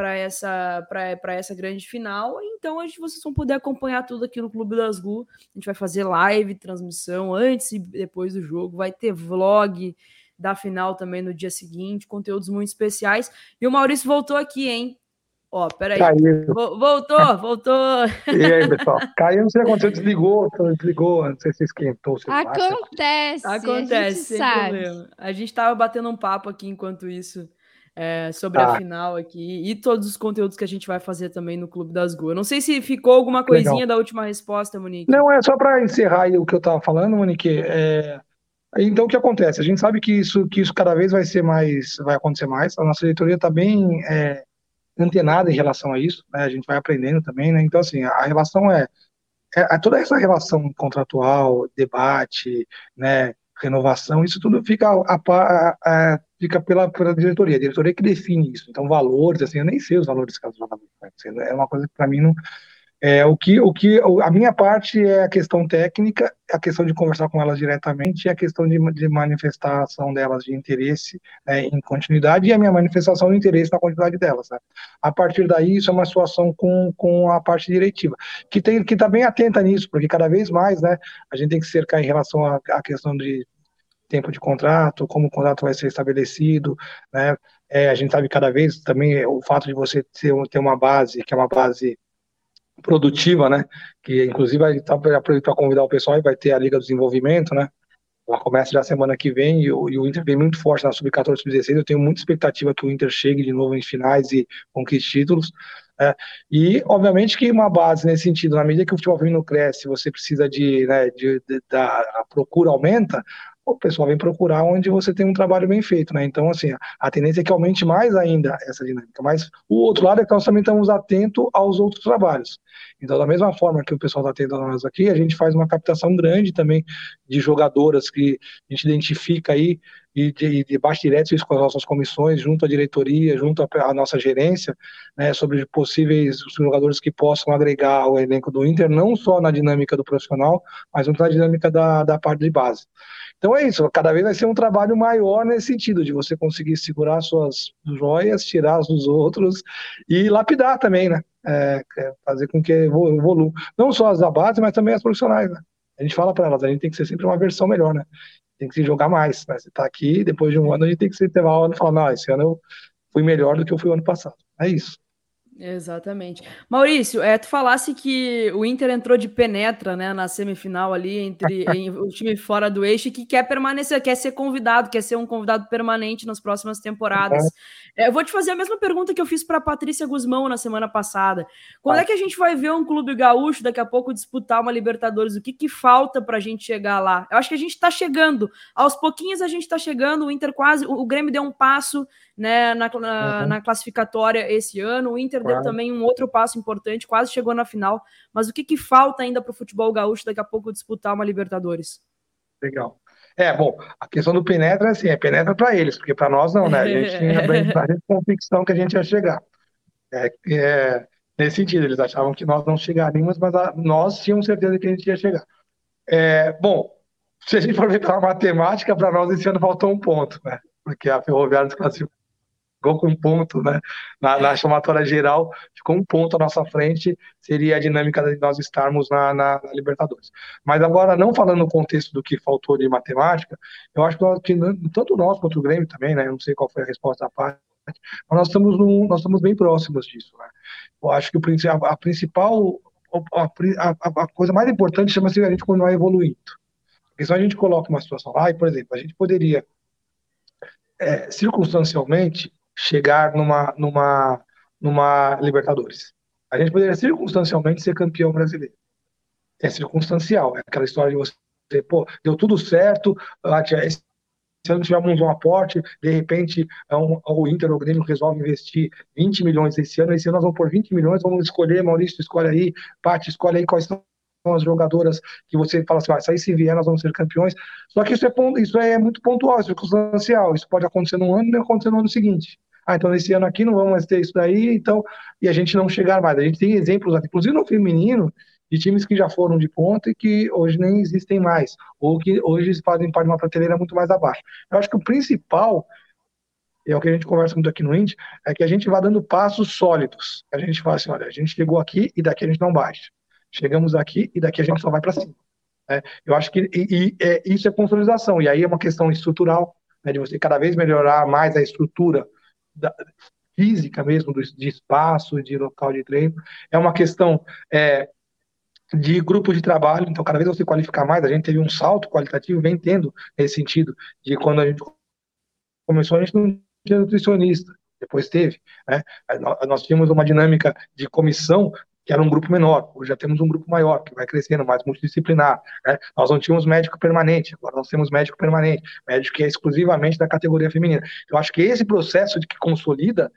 para essa, para essa grande final. Então, a gente, vocês vão poder acompanhar tudo aqui no Clube das Gu. A gente vai fazer live, transmissão antes e depois do jogo. Vai ter vlog da final também no dia seguinte, conteúdos muito especiais. E o Maurício voltou aqui, hein? Ó, peraí. Caiu. Voltou, voltou.
E aí, pessoal? Caiu, não sei o que aconteceu, desligou, desligou, não sei se esquentou. Se
Acontece.
Acontece, sem sabe. problema. A gente tava batendo um papo aqui enquanto isso é, sobre tá. a final aqui e todos os conteúdos que a gente vai fazer também no Clube das Gu. Não sei se ficou alguma coisinha Legal. da última resposta, Monique.
Não, é só para encerrar o que eu estava falando, Monique. É... Então, o que acontece? A gente sabe que isso, que isso cada vez vai ser mais, vai acontecer mais. A nossa diretoria está bem é, antenada em relação a isso. Né? A gente vai aprendendo também, né? Então, assim, a relação é, é toda essa relação contratual, debate, né? Renovação, isso tudo fica, a, a, a, fica pela, pela diretoria. A diretoria que define isso. Então, valores, assim, eu nem sei os valores que elas É uma coisa que para mim não. É, o que, o que, a minha parte é a questão técnica, a questão de conversar com elas diretamente a questão de, de manifestação delas de interesse né, em continuidade e a minha manifestação de interesse na continuidade delas. Né. A partir daí, isso é uma situação com, com a parte diretiva, que tem que estar tá bem atenta nisso, porque cada vez mais né, a gente tem que cercar em relação à questão de tempo de contrato, como o contrato vai ser estabelecido, né, é, a gente sabe cada vez também o fato de você ter, ter uma base, que é uma base produtiva, né? Que inclusive vai estar para convidar o pessoal e vai ter a Liga do Desenvolvimento, né? Ela começa já semana que vem e o, e o Inter vem muito forte na Sub-14 Sub-16. Eu tenho muita expectativa que o Inter chegue de novo em finais e conquiste títulos. É, e, obviamente, que uma base nesse sentido, na medida que o futebol feminino cresce, você precisa de, né, de, de, da a procura aumenta, o pessoal vem procurar onde você tem um trabalho bem feito, né? Então, assim, a tendência é que aumente mais ainda essa dinâmica. Mas o outro lado é que nós também estamos atentos aos outros trabalhos. Então, da mesma forma que o pessoal está atento a nós aqui, a gente faz uma captação grande também de jogadoras que a gente identifica aí e de, debate direto isso com as nossas comissões, junto à diretoria, junto à, nossa gerência, né, sobre possíveis jogadores que possam agregar ao elenco do Inter, não só na dinâmica do profissional, mas na dinâmica da, da parte de base. Então é isso, cada vez vai ser um trabalho maior nesse sentido, de você conseguir segurar suas joias, tirar as dos outros e lapidar também, né? É, é fazer com que evolua. Não só as da base, mas também as profissionais, né? A gente fala para elas, a gente tem que ser sempre uma versão melhor, né? Tem que se jogar mais, né? Você tá aqui, depois de um ano, a gente tem que se ter uma hora e falar, não, esse ano eu fui melhor do que eu fui ano passado. É isso.
Exatamente. Maurício, é, tu falasse que o Inter entrou de penetra né, na semifinal ali entre em, o time fora do eixo que quer permanecer, quer ser convidado, quer ser um convidado permanente nas próximas temporadas. É, eu vou te fazer a mesma pergunta que eu fiz para a Patrícia Guzmão na semana passada. Quando é que a gente vai ver um clube gaúcho daqui a pouco disputar uma Libertadores? O que, que falta para a gente chegar lá? Eu acho que a gente está chegando. Aos pouquinhos a gente está chegando. O Inter quase. O, o Grêmio deu um passo né, na, na, uhum. na classificatória esse ano. O Inter claro. deu também um outro passo importante, quase chegou na final. Mas o que, que falta ainda para o futebol gaúcho daqui a pouco disputar uma Libertadores?
Legal. É, bom, a questão do penetra, assim, é penetra para eles, porque para nós não, né? A gente tinha bastante convicção que a gente ia chegar. É, é, nesse sentido, eles achavam que nós não chegaríamos, mas a, nós tínhamos certeza que a gente ia chegar. É, bom, se a gente for ver pela matemática, para nós esse ano faltou um ponto, né? Porque a Ferroviária desclassificou ficou com um ponto, né? Na, na chamatória geral, ficou um ponto à nossa frente, seria a dinâmica de nós estarmos na, na, na Libertadores. Mas agora, não falando no contexto do que faltou de matemática, eu acho que, tanto nós quanto o Grêmio também, né? Eu não sei qual foi a resposta da parte, mas nós estamos, no, nós estamos bem próximos disso, né? Eu acho que o, a, a principal, a, a, a, coisa mais importante chama-se a gente continuar evoluindo. Porque se a gente coloca uma situação lá, e, por exemplo, a gente poderia é, circunstancialmente chegar numa, numa, numa Libertadores. A gente poderia circunstancialmente ser campeão brasileiro. É circunstancial, é aquela história de você, pô, deu tudo certo, esse ano tivemos um aporte, de repente é um, o Inter ou o Grêmio resolve investir 20 milhões esse ano, esse ano nós vamos por 20 milhões, vamos escolher, Maurício, escolhe aí, Paty, escolhe aí quais são as jogadoras que você fala assim, ah, aí se vier nós vamos ser campeões. Só que isso é, isso é muito pontual, circunstancial. Isso pode acontecer num ano e acontecer no ano seguinte ah, então nesse ano aqui não vamos mais ter isso daí, então, e a gente não chegar mais. A gente tem exemplos, inclusive no feminino, de times que já foram de ponta e que hoje nem existem mais, ou que hoje fazem parte de uma prateleira muito mais abaixo. Eu acho que o principal, é o que a gente conversa muito aqui no Indy, é que a gente vai dando passos sólidos. A gente fala assim, olha, a gente chegou aqui e daqui a gente não baixa. Chegamos aqui e daqui a gente só vai para cima. É, eu acho que e, e, é, isso é consolidação, e aí é uma questão estrutural, né, de você cada vez melhorar mais a estrutura da, física mesmo, do, de espaço, de local de treino. É uma questão é, de grupo de trabalho, então cada vez você qualificar mais, a gente teve um salto qualitativo, vem tendo nesse sentido, de quando a gente começou, a gente não tinha nutricionista, depois teve, né? Nós tínhamos uma dinâmica de comissão que era um grupo menor. Hoje já temos um grupo maior, que vai crescendo, mais multidisciplinar. Né? Nós não tínhamos médico permanente, agora nós temos médico permanente, médico que é exclusivamente da categoria feminina. Eu acho que esse processo de que consolida,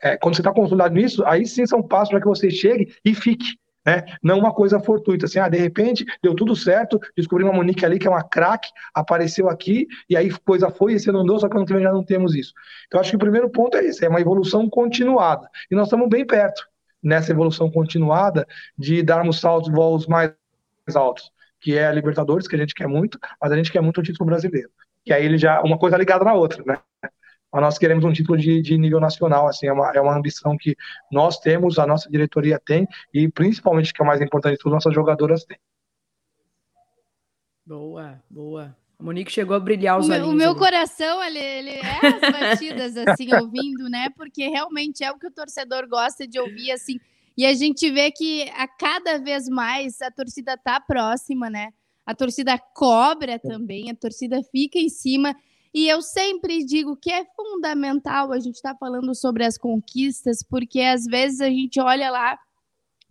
é, quando você está consolidado nisso, aí sim são passos para que você chegue e fique. Né? Não uma coisa fortuita, assim, ah, de repente deu tudo certo, descobri uma Monique ali que é uma craque, apareceu aqui, e aí coisa foi, e você não deu, só que ano que já não temos isso. Então, acho que o primeiro ponto é esse, é uma evolução continuada. E nós estamos bem perto nessa evolução continuada de darmos saltos voos mais altos, que é a Libertadores, que a gente quer muito, mas a gente quer muito o título brasileiro. Que aí ele já, uma coisa ligada na outra, né? Mas nós queremos um título de, de nível nacional, assim, é uma, é uma ambição que nós temos, a nossa diretoria tem, e principalmente, que é o mais importante de tudo, nossas jogadoras têm.
Boa, boa. A Monique chegou a brilhar os olhos.
O meu ali. coração, ele, ele é as batidas, assim, ouvindo, né? Porque realmente é o que o torcedor gosta de ouvir, assim. E a gente vê que a cada vez mais a torcida tá próxima, né? A torcida cobra também, a torcida fica em cima. E eu sempre digo que é fundamental a gente estar tá falando sobre as conquistas, porque às vezes a gente olha lá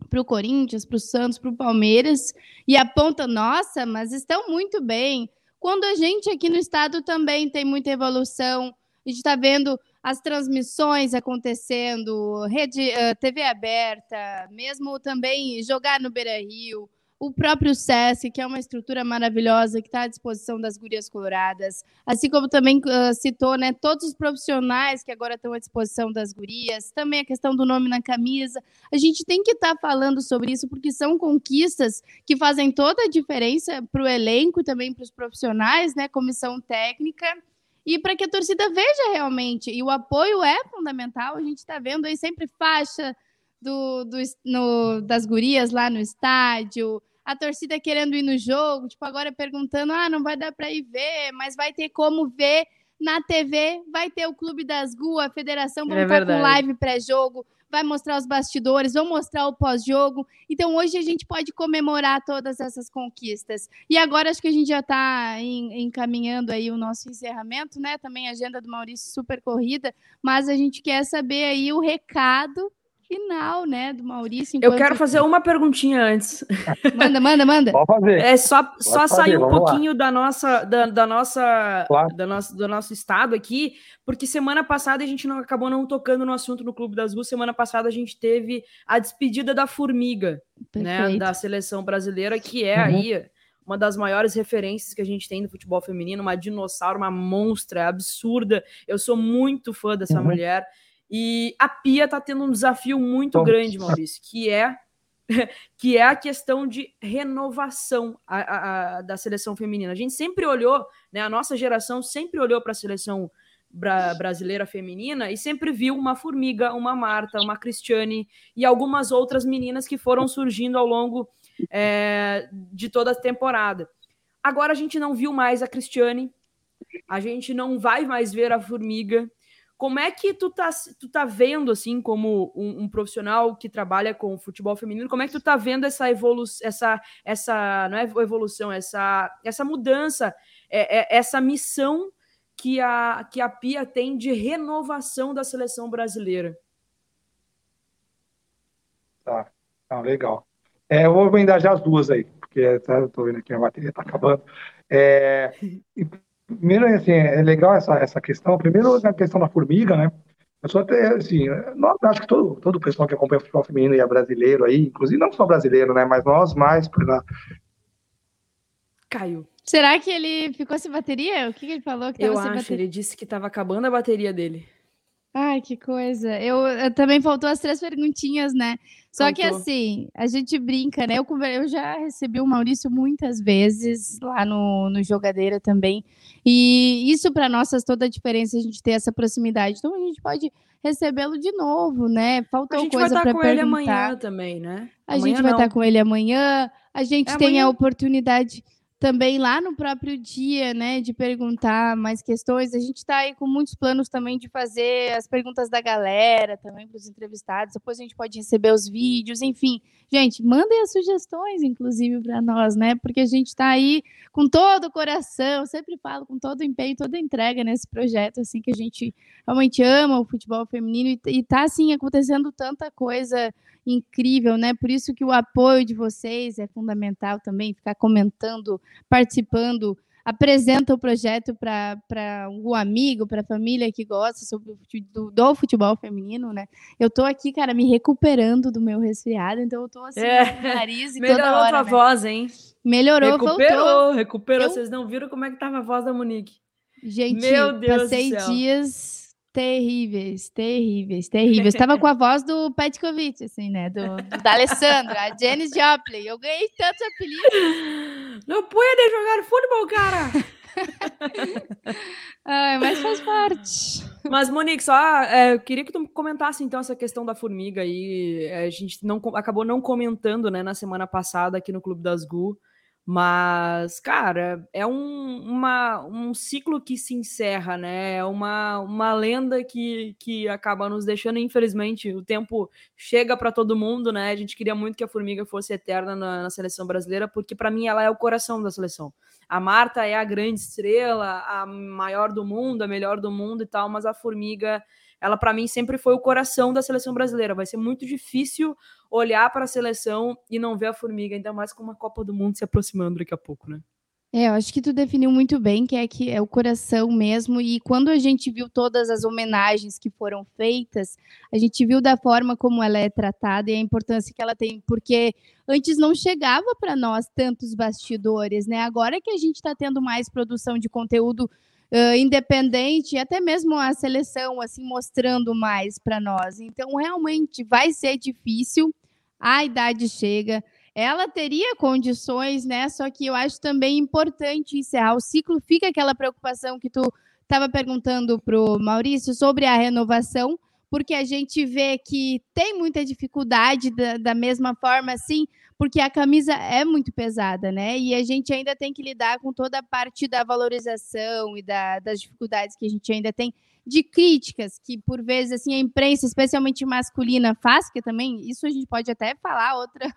para o Corinthians, para o Santos, para o Palmeiras e aponta, nossa, mas estão muito bem quando a gente aqui no estado também tem muita evolução, a gente está vendo as transmissões acontecendo, rede, TV aberta, mesmo também jogar no Beira Rio, o próprio SESC, que é uma estrutura maravilhosa que está à disposição das gurias coloradas, assim como também uh, citou, né, todos os profissionais que agora estão à disposição das gurias, também a questão do nome na camisa. A gente tem que estar tá falando sobre isso porque são conquistas que fazem toda a diferença para o elenco e também para os profissionais, né, comissão técnica e para que a torcida veja realmente. E o apoio é fundamental. A gente está vendo aí sempre faixa do, do no, das gurias lá no estádio, a torcida querendo ir no jogo, tipo, agora perguntando: ah, não vai dar para ir ver, mas vai ter como ver na TV, vai ter o Clube das Gu, a federação, vão é estar com live pré-jogo, vai mostrar os bastidores, vão mostrar o pós-jogo. Então, hoje a gente pode comemorar todas essas conquistas. E agora acho que a gente já está encaminhando aí o nosso encerramento, né? Também a agenda do Maurício super corrida, mas a gente quer saber aí o recado final, né, do Maurício.
Eu quero fazer uma perguntinha antes.
Manda, manda, manda.
Pode fazer.
É só, Pode só fazer, sair um pouquinho da nossa, da, da nossa, claro. da nossa, do nosso estado aqui, porque semana passada a gente não acabou não tocando no assunto no Clube das Ruas. Semana passada a gente teve a despedida da Formiga, né, da seleção brasileira, que é uhum. aí uma das maiores referências que a gente tem no futebol feminino, uma dinossauro, uma monstra absurda. Eu sou muito fã dessa uhum. mulher. E a Pia está tendo um desafio muito Bom. grande, Maurício, que é que é a questão de renovação a, a, a, da seleção feminina. A gente sempre olhou, né, a nossa geração sempre olhou para a seleção bra brasileira feminina e sempre viu uma Formiga, uma Marta, uma Cristiane e algumas outras meninas que foram surgindo ao longo é, de toda a temporada. Agora a gente não viu mais a Cristiane, a gente não vai mais ver a Formiga. Como é que tu tá, tu tá vendo, assim, como um, um, profissional que trabalha com futebol feminino, como é que tu tá vendo essa evolução, essa, essa, não é evolução, essa, essa mudança, é, é, essa missão que a, que a Pia tem de renovação da seleção brasileira?
Tá, tá legal. É, eu vou engajar as duas aí, porque tá, eu tô vendo aqui a bateria tá acabando. É, Primeiro, assim, é legal essa, essa questão. Primeiro, na questão da formiga, né? Eu sou até, assim, nós, acho que todo, todo o pessoal que acompanha o futebol feminino e é brasileiro aí, inclusive não só brasileiro, né? Mas nós mais, pela...
Caiu. Será que ele ficou sem bateria? O que, que ele falou? Que
eu acho, bateria? ele disse que estava acabando a bateria dele.
Ai, que coisa. Eu, eu, também faltou as três perguntinhas, né? Só faltou. que assim, a gente brinca, né? Eu, eu já recebi o Maurício muitas vezes lá no, no Jogadeira também. E isso para nós faz toda a diferença a gente ter essa proximidade. Então a gente pode recebê-lo de novo, né? Faltou coisa para perguntar. A gente vai estar com ele amanhã
também, né?
A amanhã gente vai estar com ele amanhã. A gente é tem amanhã. a oportunidade também lá no próprio dia, né, de perguntar mais questões. A gente está aí com muitos planos também de fazer as perguntas da galera também para os entrevistados. Depois a gente pode receber os vídeos, enfim. Gente, mandem as sugestões, inclusive, para nós, né? Porque a gente está aí com todo o coração, sempre falo, com todo o empenho, toda a entrega nesse projeto, assim, que a gente realmente ama o futebol feminino e está, assim, acontecendo tanta coisa incrível, né? Por isso que o apoio de vocês é fundamental também, ficar comentando, participando, apresenta o projeto para um amigo, para a família que gosta sobre do, do, futebol feminino, né? Eu tô aqui, cara, me recuperando do meu resfriado, então eu tô assim, é. nariz e Melhorou toda hora.
A né? voz, hein?
Melhorou,
recuperou,
voltou.
Recuperou, eu... Vocês não viram como é que tava a voz da Monique?
Gente, Meu Deus passei dias Terríveis, terríveis, terríveis. Estava com a voz do Petkovic, assim, né? Do, do da Alessandra, a Janis Joplin. Eu ganhei tantos apelidos.
Não pode jogar futebol,
cara! Ai, mas faz parte.
Mas, Monique, só é, eu queria que tu comentasse então essa questão da formiga aí. A gente não, acabou não comentando, né, na semana passada aqui no Clube das Gu. Mas, cara, é um, uma, um ciclo que se encerra, né? É uma, uma lenda que, que acaba nos deixando, infelizmente, o tempo chega para todo mundo, né? A gente queria muito que a Formiga fosse eterna na, na seleção brasileira, porque para mim ela é o coração da seleção. A Marta é a grande estrela, a maior do mundo, a melhor do mundo e tal, mas a Formiga ela para mim sempre foi o coração da seleção brasileira. Vai ser muito difícil olhar para a seleção e não ver a formiga, ainda mais com uma Copa do Mundo se aproximando daqui a pouco, né?
É, eu acho que tu definiu muito bem que é que é o coração mesmo. E quando a gente viu todas as homenagens que foram feitas, a gente viu da forma como ela é tratada e a importância que ela tem, porque antes não chegava para nós tantos bastidores, né? Agora que a gente está tendo mais produção de conteúdo uh, independente, até mesmo a seleção assim mostrando mais para nós. Então, realmente vai ser difícil. A idade chega ela teria condições, né? Só que eu acho também importante encerrar o ciclo. Fica aquela preocupação que tu estava perguntando para o Maurício sobre a renovação, porque a gente vê que tem muita dificuldade da, da mesma forma, assim, porque a camisa é muito pesada, né? E a gente ainda tem que lidar com toda a parte da valorização e da, das dificuldades que a gente ainda tem de críticas que por vezes assim a imprensa, especialmente masculina, faz, que também isso a gente pode até falar outra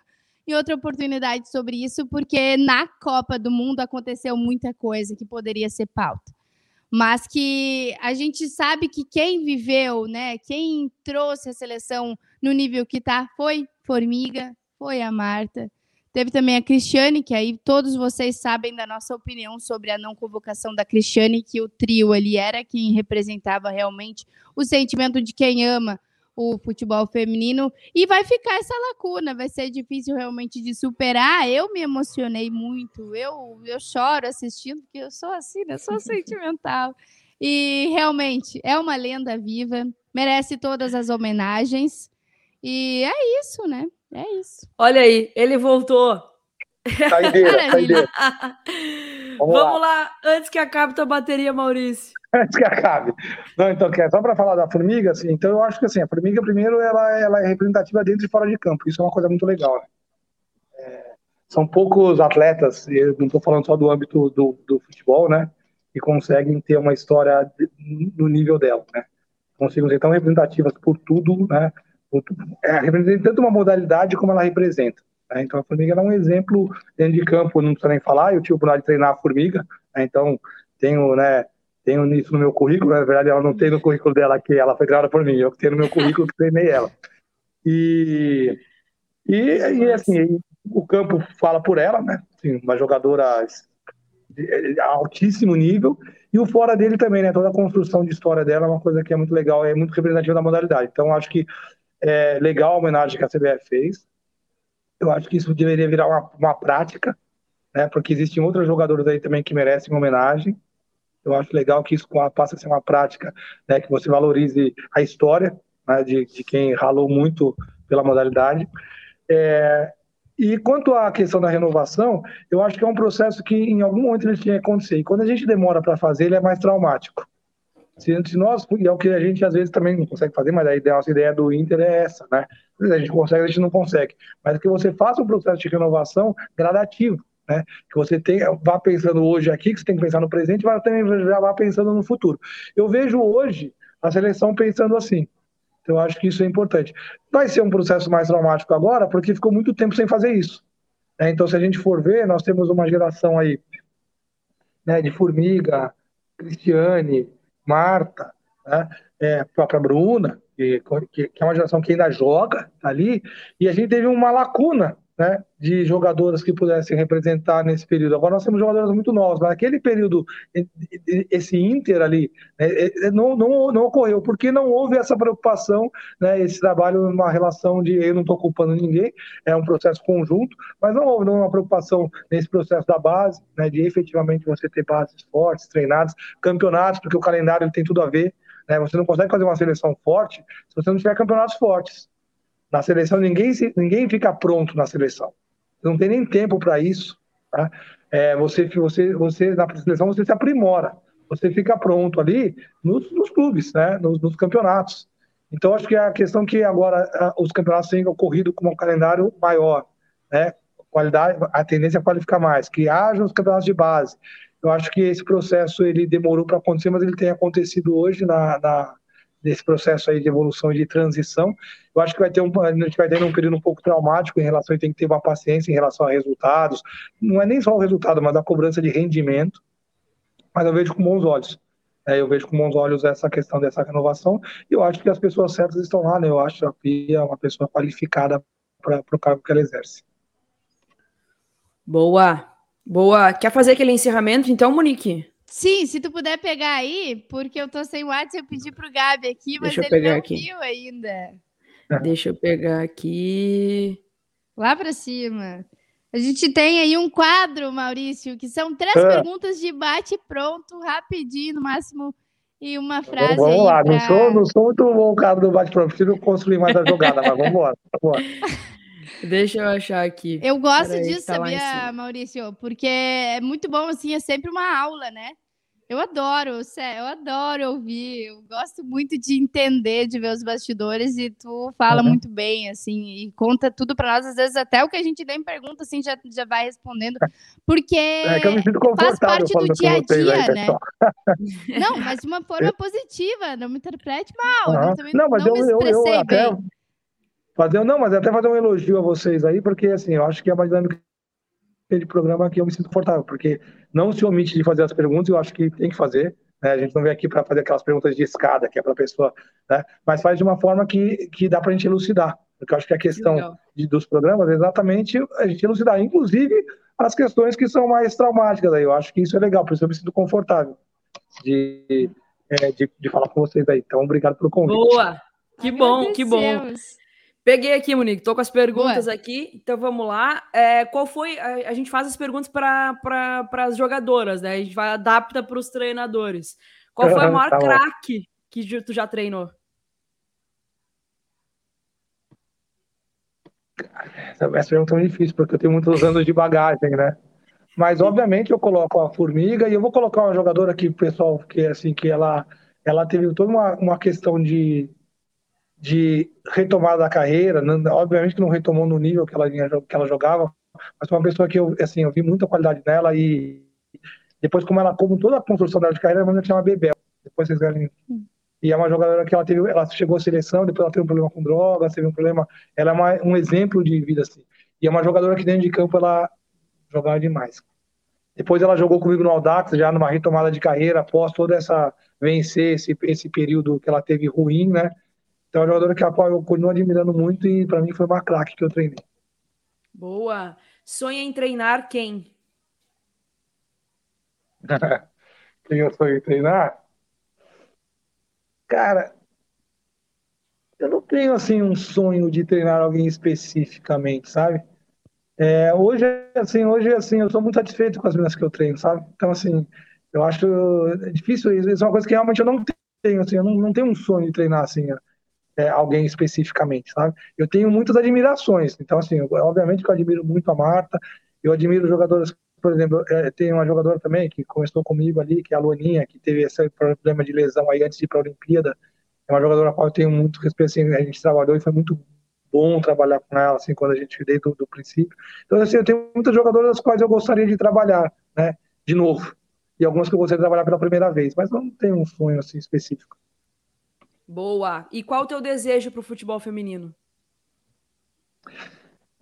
em outra oportunidade sobre isso, porque na Copa do Mundo aconteceu muita coisa que poderia ser pauta. Mas que a gente sabe que quem viveu, né, quem trouxe a seleção no nível que está foi Formiga, foi a Marta. Teve também a Cristiane, que aí todos vocês sabem da nossa opinião sobre a não convocação da Cristiane, que o trio ali era quem representava realmente o sentimento de quem ama o futebol feminino e vai ficar essa lacuna, vai ser difícil realmente de superar. Eu me emocionei muito, eu, eu choro assistindo, porque eu sou assim, né? Sou sentimental. E realmente é uma lenda viva, merece todas as homenagens. E é isso, né? É isso.
Olha aí, ele voltou.
Saideira, saideira.
Vamos, Vamos lá. lá. antes que acabe tua bateria, Maurício.
antes que acabe. Não, então, só para falar da formiga, assim, então eu acho que assim, a formiga, primeiro, ela, ela é representativa dentro e fora de campo. Isso é uma coisa muito legal. Né? É, são poucos atletas, eu não estou falando só do âmbito do, do futebol, né? Que conseguem ter uma história no nível dela, né? Conseguem ser tão representativas por tudo, né? É, representa tanto uma modalidade como ela representa. Né? Então a formiga é um exemplo dentro de campo, não precisa nem falar, eu tive o oportunidade de treinar a formiga, né? então tenho, né? tenho isso no meu currículo, na verdade ela não tem no currículo dela que ela foi criada por mim, eu tenho no meu currículo que treinei ela. E, e, e assim, o campo fala por ela, né? Assim, uma jogadora de altíssimo nível, e o fora dele também, né? Toda a construção de história dela é uma coisa que é muito legal, é muito representativa da modalidade. Então, acho que é legal a homenagem que a CBF fez. Eu acho que isso deveria virar uma, uma prática, né? Porque existem outros jogadores aí também que merecem homenagem. Eu acho legal que isso passe a ser uma prática, né, que você valorize a história né, de, de quem ralou muito pela modalidade. É, e quanto à questão da renovação, eu acho que é um processo que em algum momento ele tinha que acontecer. E quando a gente demora para fazer, ele é mais traumático. Se, se nós, e é o que a gente às vezes também não consegue fazer, mas a, ideia, a nossa ideia do Inter é essa, né? A gente consegue, a gente não consegue. Mas que você faça um processo de renovação gradativo né? Que você tem, vá pensando hoje aqui, que você tem que pensar no presente, mas também já vá pensando no futuro. Eu vejo hoje a seleção pensando assim. Então, eu acho que isso é importante. Vai ser um processo mais traumático agora, porque ficou muito tempo sem fazer isso. Né? Então, se a gente for ver, nós temos uma geração aí né, de Formiga, Cristiane, Marta, né, é, própria Bruna, que, que, é uma geração que ainda joga ali, e a gente teve uma lacuna né, de jogadoras que pudessem representar nesse período. Agora nós temos jogadoras muito novas, mas naquele período, esse Inter ali, né, não, não, não ocorreu, porque não houve essa preocupação, né, esse trabalho numa relação de eu não estou culpando ninguém, é um processo conjunto, mas não houve uma preocupação nesse processo da base, né, de efetivamente você ter bases fortes, treinadas, campeonatos, porque o calendário tem tudo a ver, né, você não consegue fazer uma seleção forte se você não tiver campeonatos fortes. Na seleção, ninguém, ninguém fica pronto na seleção. Não tem nem tempo para isso. Tá? É, você, você, você, na seleção, você se aprimora. Você fica pronto ali nos, nos clubes, né? nos, nos campeonatos. Então, acho que a questão que agora os campeonatos têm ocorrido com um calendário maior, né? Qualidade, a tendência é qualificar mais, que haja os campeonatos de base. Eu acho que esse processo ele demorou para acontecer, mas ele tem acontecido hoje na, na, nesse processo aí de evolução e de transição. Eu acho que vai ter um, a gente vai ter um período um pouco traumático em relação a tem que ter uma paciência em relação a resultados. Não é nem só o resultado, mas a cobrança de rendimento. Mas eu vejo com bons olhos. É, eu vejo com bons olhos essa questão dessa renovação e eu acho que as pessoas certas estão lá, né? Eu acho a Pia uma pessoa qualificada para o cargo que ela exerce.
Boa. Boa. Quer fazer aquele encerramento, então, Monique?
Sim, se tu puder pegar aí, porque eu tô sem WhatsApp, eu pedi pro Gabi aqui, mas ele não aqui. viu ainda.
Deixa eu pegar aqui.
Lá para cima. A gente tem aí um quadro, Maurício, que são três é. perguntas de bate pronto, rapidinho, no máximo, e uma frase.
Vamos,
lá,
pra... não, sou, não sou muito bom o cara do bate pronto, preciso construir mais a jogada, mas vamos embora. Vamos
Deixa eu achar aqui.
Eu gosto disso, tá sabia, Maurício? Porque é muito bom, assim, é sempre uma aula, né? Eu adoro, eu adoro ouvir, eu gosto muito de entender, de ver os bastidores e tu fala uhum. muito bem, assim, e conta tudo para nós, às vezes até o que a gente nem pergunta, assim, já, já vai respondendo, porque é faz parte do dia a dia, aí, né? não, mas de uma forma positiva, não me interprete mal, uhum. eu também não, mas não eu, me expressei eu, eu bem. Até,
fazer, não, mas até fazer um elogio a vocês aí, porque, assim, eu acho que é uma dinâmica de programa que eu me sinto confortável, porque não se omite de fazer as perguntas, eu acho que tem que fazer. Né? A gente não vem aqui para fazer aquelas perguntas de escada, que é para a pessoa, né? mas faz de uma forma que, que dá para a gente elucidar. Porque eu acho que a questão de, dos programas é exatamente a gente elucidar, inclusive as questões que são mais traumáticas. Aí. Eu acho que isso é legal, por isso eu me sinto confortável de, é, de, de falar com vocês aí. Então, obrigado pelo convite.
Boa! Que bom, que bom. Peguei aqui, Monique, tô com as perguntas Boa. aqui, então vamos lá. É, qual foi. A, a, gente faz as perguntas para pra, as jogadoras, né? A gente vai adapta para os treinadores. Qual foi o maior tá craque que tu já treinou?
Essa pergunta é muito difícil, porque eu tenho muitos anos de bagagem, né? Mas, obviamente, eu coloco a Formiga e eu vou colocar uma jogadora aqui, pessoal, que assim, que ela, ela teve toda uma, uma questão de, de retomada da carreira, obviamente que não retomou no nível que ela, que ela jogava, mas foi uma pessoa que eu, assim, eu vi muita qualidade nela e depois como ela, como toda a construção dela de carreira, ela chama Bebel, depois vocês verem. E é uma jogadora que ela teve, ela chegou à seleção, depois ela teve um problema com drogas, teve um problema, ela é uma, um exemplo de vida assim. E é uma jogadora que dentro de campo ela jogava demais. Depois ela jogou comigo no Audax, já numa retomada de carreira, após toda essa vencer esse, esse período que ela teve ruim, né? Então, é uma jogadora que eu continuo admirando muito e para mim foi uma craque que eu treinei.
Boa. Sonha em treinar quem?
quem eu sonho em treinar? Cara, eu não tenho assim um sonho de treinar alguém especificamente, sabe? É, hoje, assim, hoje, assim, eu sou muito satisfeito com as meninas que eu treino, sabe? Então, assim, eu acho difícil isso. Isso é uma coisa que realmente eu não tenho, assim, eu não, não tenho um sonho de treinar, assim, é, alguém especificamente, sabe? Eu tenho muitas admirações, então, assim, eu, obviamente que eu admiro muito a Marta, eu admiro jogadoras, por exemplo, é, tem uma jogadora também que começou comigo ali, que é a Loninha, que teve esse problema de lesão aí antes de ir para a Olimpíada, é uma jogadora a qual eu tenho muito respeito, assim, a gente trabalhou e foi muito bom trabalhar com ela, assim, quando a gente veio do, do princípio. Então, assim, eu tenho muitas jogadoras das quais eu gostaria de trabalhar, né, de novo, e algumas que eu gostaria de trabalhar pela primeira vez, mas não tenho um sonho, assim, específico.
Boa. E qual o teu desejo para o futebol feminino?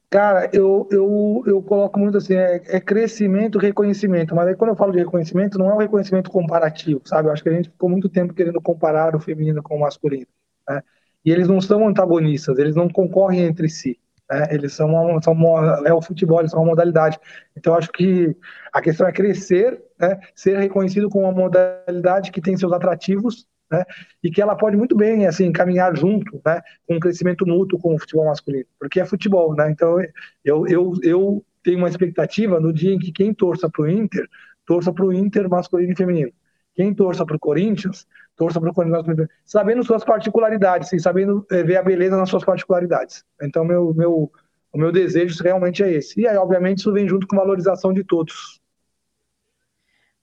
Cara, eu, eu, eu coloco muito assim, é, é, crescimento, reconhecimento. Mas aí quando eu falo de reconhecimento, não é um reconhecimento comparativo, sabe? Eu acho que a gente ficou muito tempo querendo comparar o feminino com o masculino. Né? E eles não são antagonistas, eles não concorrem entre si. Né? Eles são, uma, são uma, é o futebol, eles são uma modalidade. Então acho que a questão é crescer, né? ser reconhecido como uma modalidade que tem seus atrativos né? E que ela pode muito bem, assim, caminhar junto, né? Com um crescimento mútuo com o futebol masculino, porque é futebol, né? Então, eu, eu, eu tenho uma expectativa no dia em que quem torça para o Inter, torça para o Inter masculino e feminino. Quem torça para o Corinthians, torça para o Corinthians masculino, sabendo suas particularidades, e sabendo é, ver a beleza nas suas particularidades. Então, meu, meu, o meu desejo realmente é esse. E aí, obviamente, isso vem junto com valorização de todos.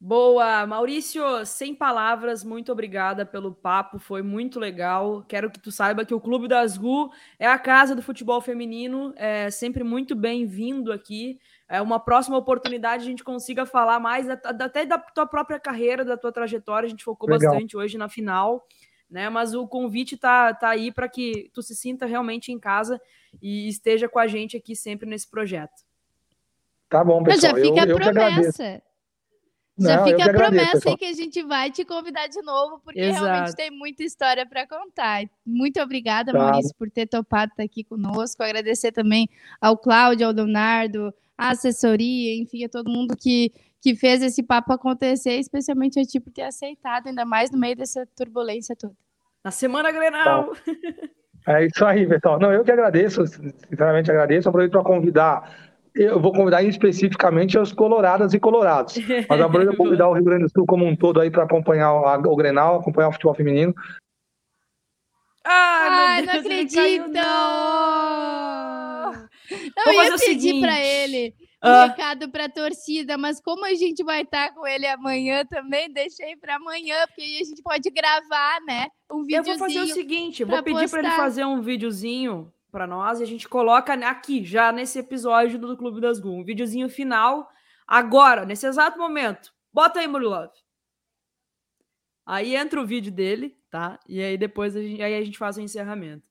Boa, Maurício, sem palavras, muito obrigada pelo papo, foi muito legal. Quero que tu saiba que o Clube das Gu é a casa do futebol feminino, é sempre muito bem-vindo aqui. É uma próxima oportunidade a gente consiga falar mais até da tua própria carreira, da tua trajetória. A gente focou legal. bastante hoje na final, né? Mas o convite tá, tá aí para que tu se sinta realmente em casa e esteja com a gente aqui sempre nesse projeto.
Tá bom, pessoal.
Mas já fica eu, a promessa. Já Não, fica a promessa aí que a gente vai te convidar de novo, porque Exato. realmente tem muita história para contar. Muito obrigada, Maurício, por ter topado estar aqui conosco. Agradecer também ao Cláudio, ao Leonardo, a assessoria, enfim, a todo mundo que, que fez esse papo acontecer, especialmente a ti por ter aceitado, ainda mais no meio dessa turbulência toda.
Na semana Grenal!
É isso aí, pessoal. Não, eu que agradeço, sinceramente agradeço. Aproveito para convidar eu vou convidar especificamente os coloradas e colorados. Mas aproveito para convidar o Rio Grande do Sul como um todo aí para acompanhar o, o Grenal, acompanhar o futebol feminino.
Ah, Ai, não acredito! Caiu,
não.
não eu ia pedir para ele um ah. recado para a torcida, mas como a gente vai estar com ele amanhã também, deixei para amanhã, porque aí a gente pode gravar, né? Um videozinho.
Eu vou fazer o seguinte, vou pedir para ele fazer um videozinho para nós e a gente coloca aqui, já nesse episódio do Clube das Gu, um videozinho final, agora, nesse exato momento. Bota aí, Murilov. Aí entra o vídeo dele, tá? E aí depois a gente, aí a gente faz o encerramento.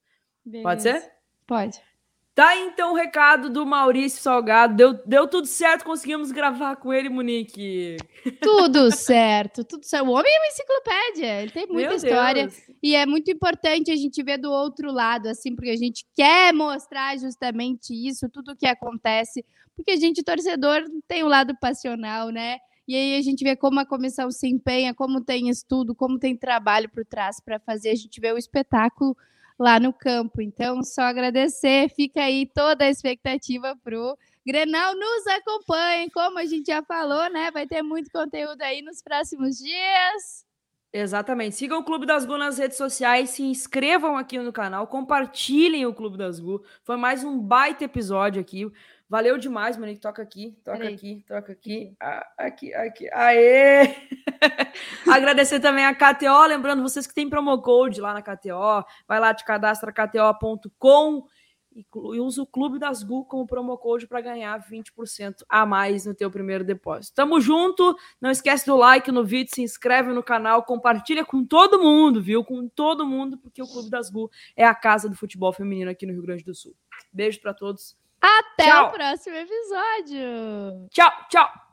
Beleza. Pode ser?
Pode.
Tá então o recado do Maurício Salgado. Deu, deu tudo certo, conseguimos gravar com ele, Monique.
Tudo certo, tudo certo. O homem é uma enciclopédia, ele tem muita Meu história. Deus. E é muito importante a gente ver do outro lado, assim, porque a gente quer mostrar justamente isso, tudo o que acontece, porque a gente, torcedor, tem o um lado passional, né? E aí a gente vê como a comissão se empenha, como tem estudo, como tem trabalho por trás para fazer a gente ver o espetáculo lá no campo. Então, só agradecer, fica aí toda a expectativa pro Grenal nos acompanhe, como a gente já falou, né? Vai ter muito conteúdo aí nos próximos dias.
Exatamente. Sigam o Clube das Gu nas redes sociais, se inscrevam aqui no canal, compartilhem o Clube das Gu. Foi mais um baita episódio aqui. Valeu demais, Monique. Toca aqui, toca aqui, toca aqui. Ah, aqui, aqui. Aê! Agradecer também a KTO. Lembrando vocês que tem promo code lá na KTO. Vai lá, te cadastra kto.com e usa o Clube das Gu como promo code para ganhar 20% a mais no teu primeiro depósito. Tamo junto. Não esquece do like no vídeo, se inscreve no canal, compartilha com todo mundo, viu? Com todo mundo, porque o Clube das Gu é a casa do futebol feminino aqui no Rio Grande do Sul. Beijo para todos.
Até tchau. o próximo episódio.
Tchau, tchau.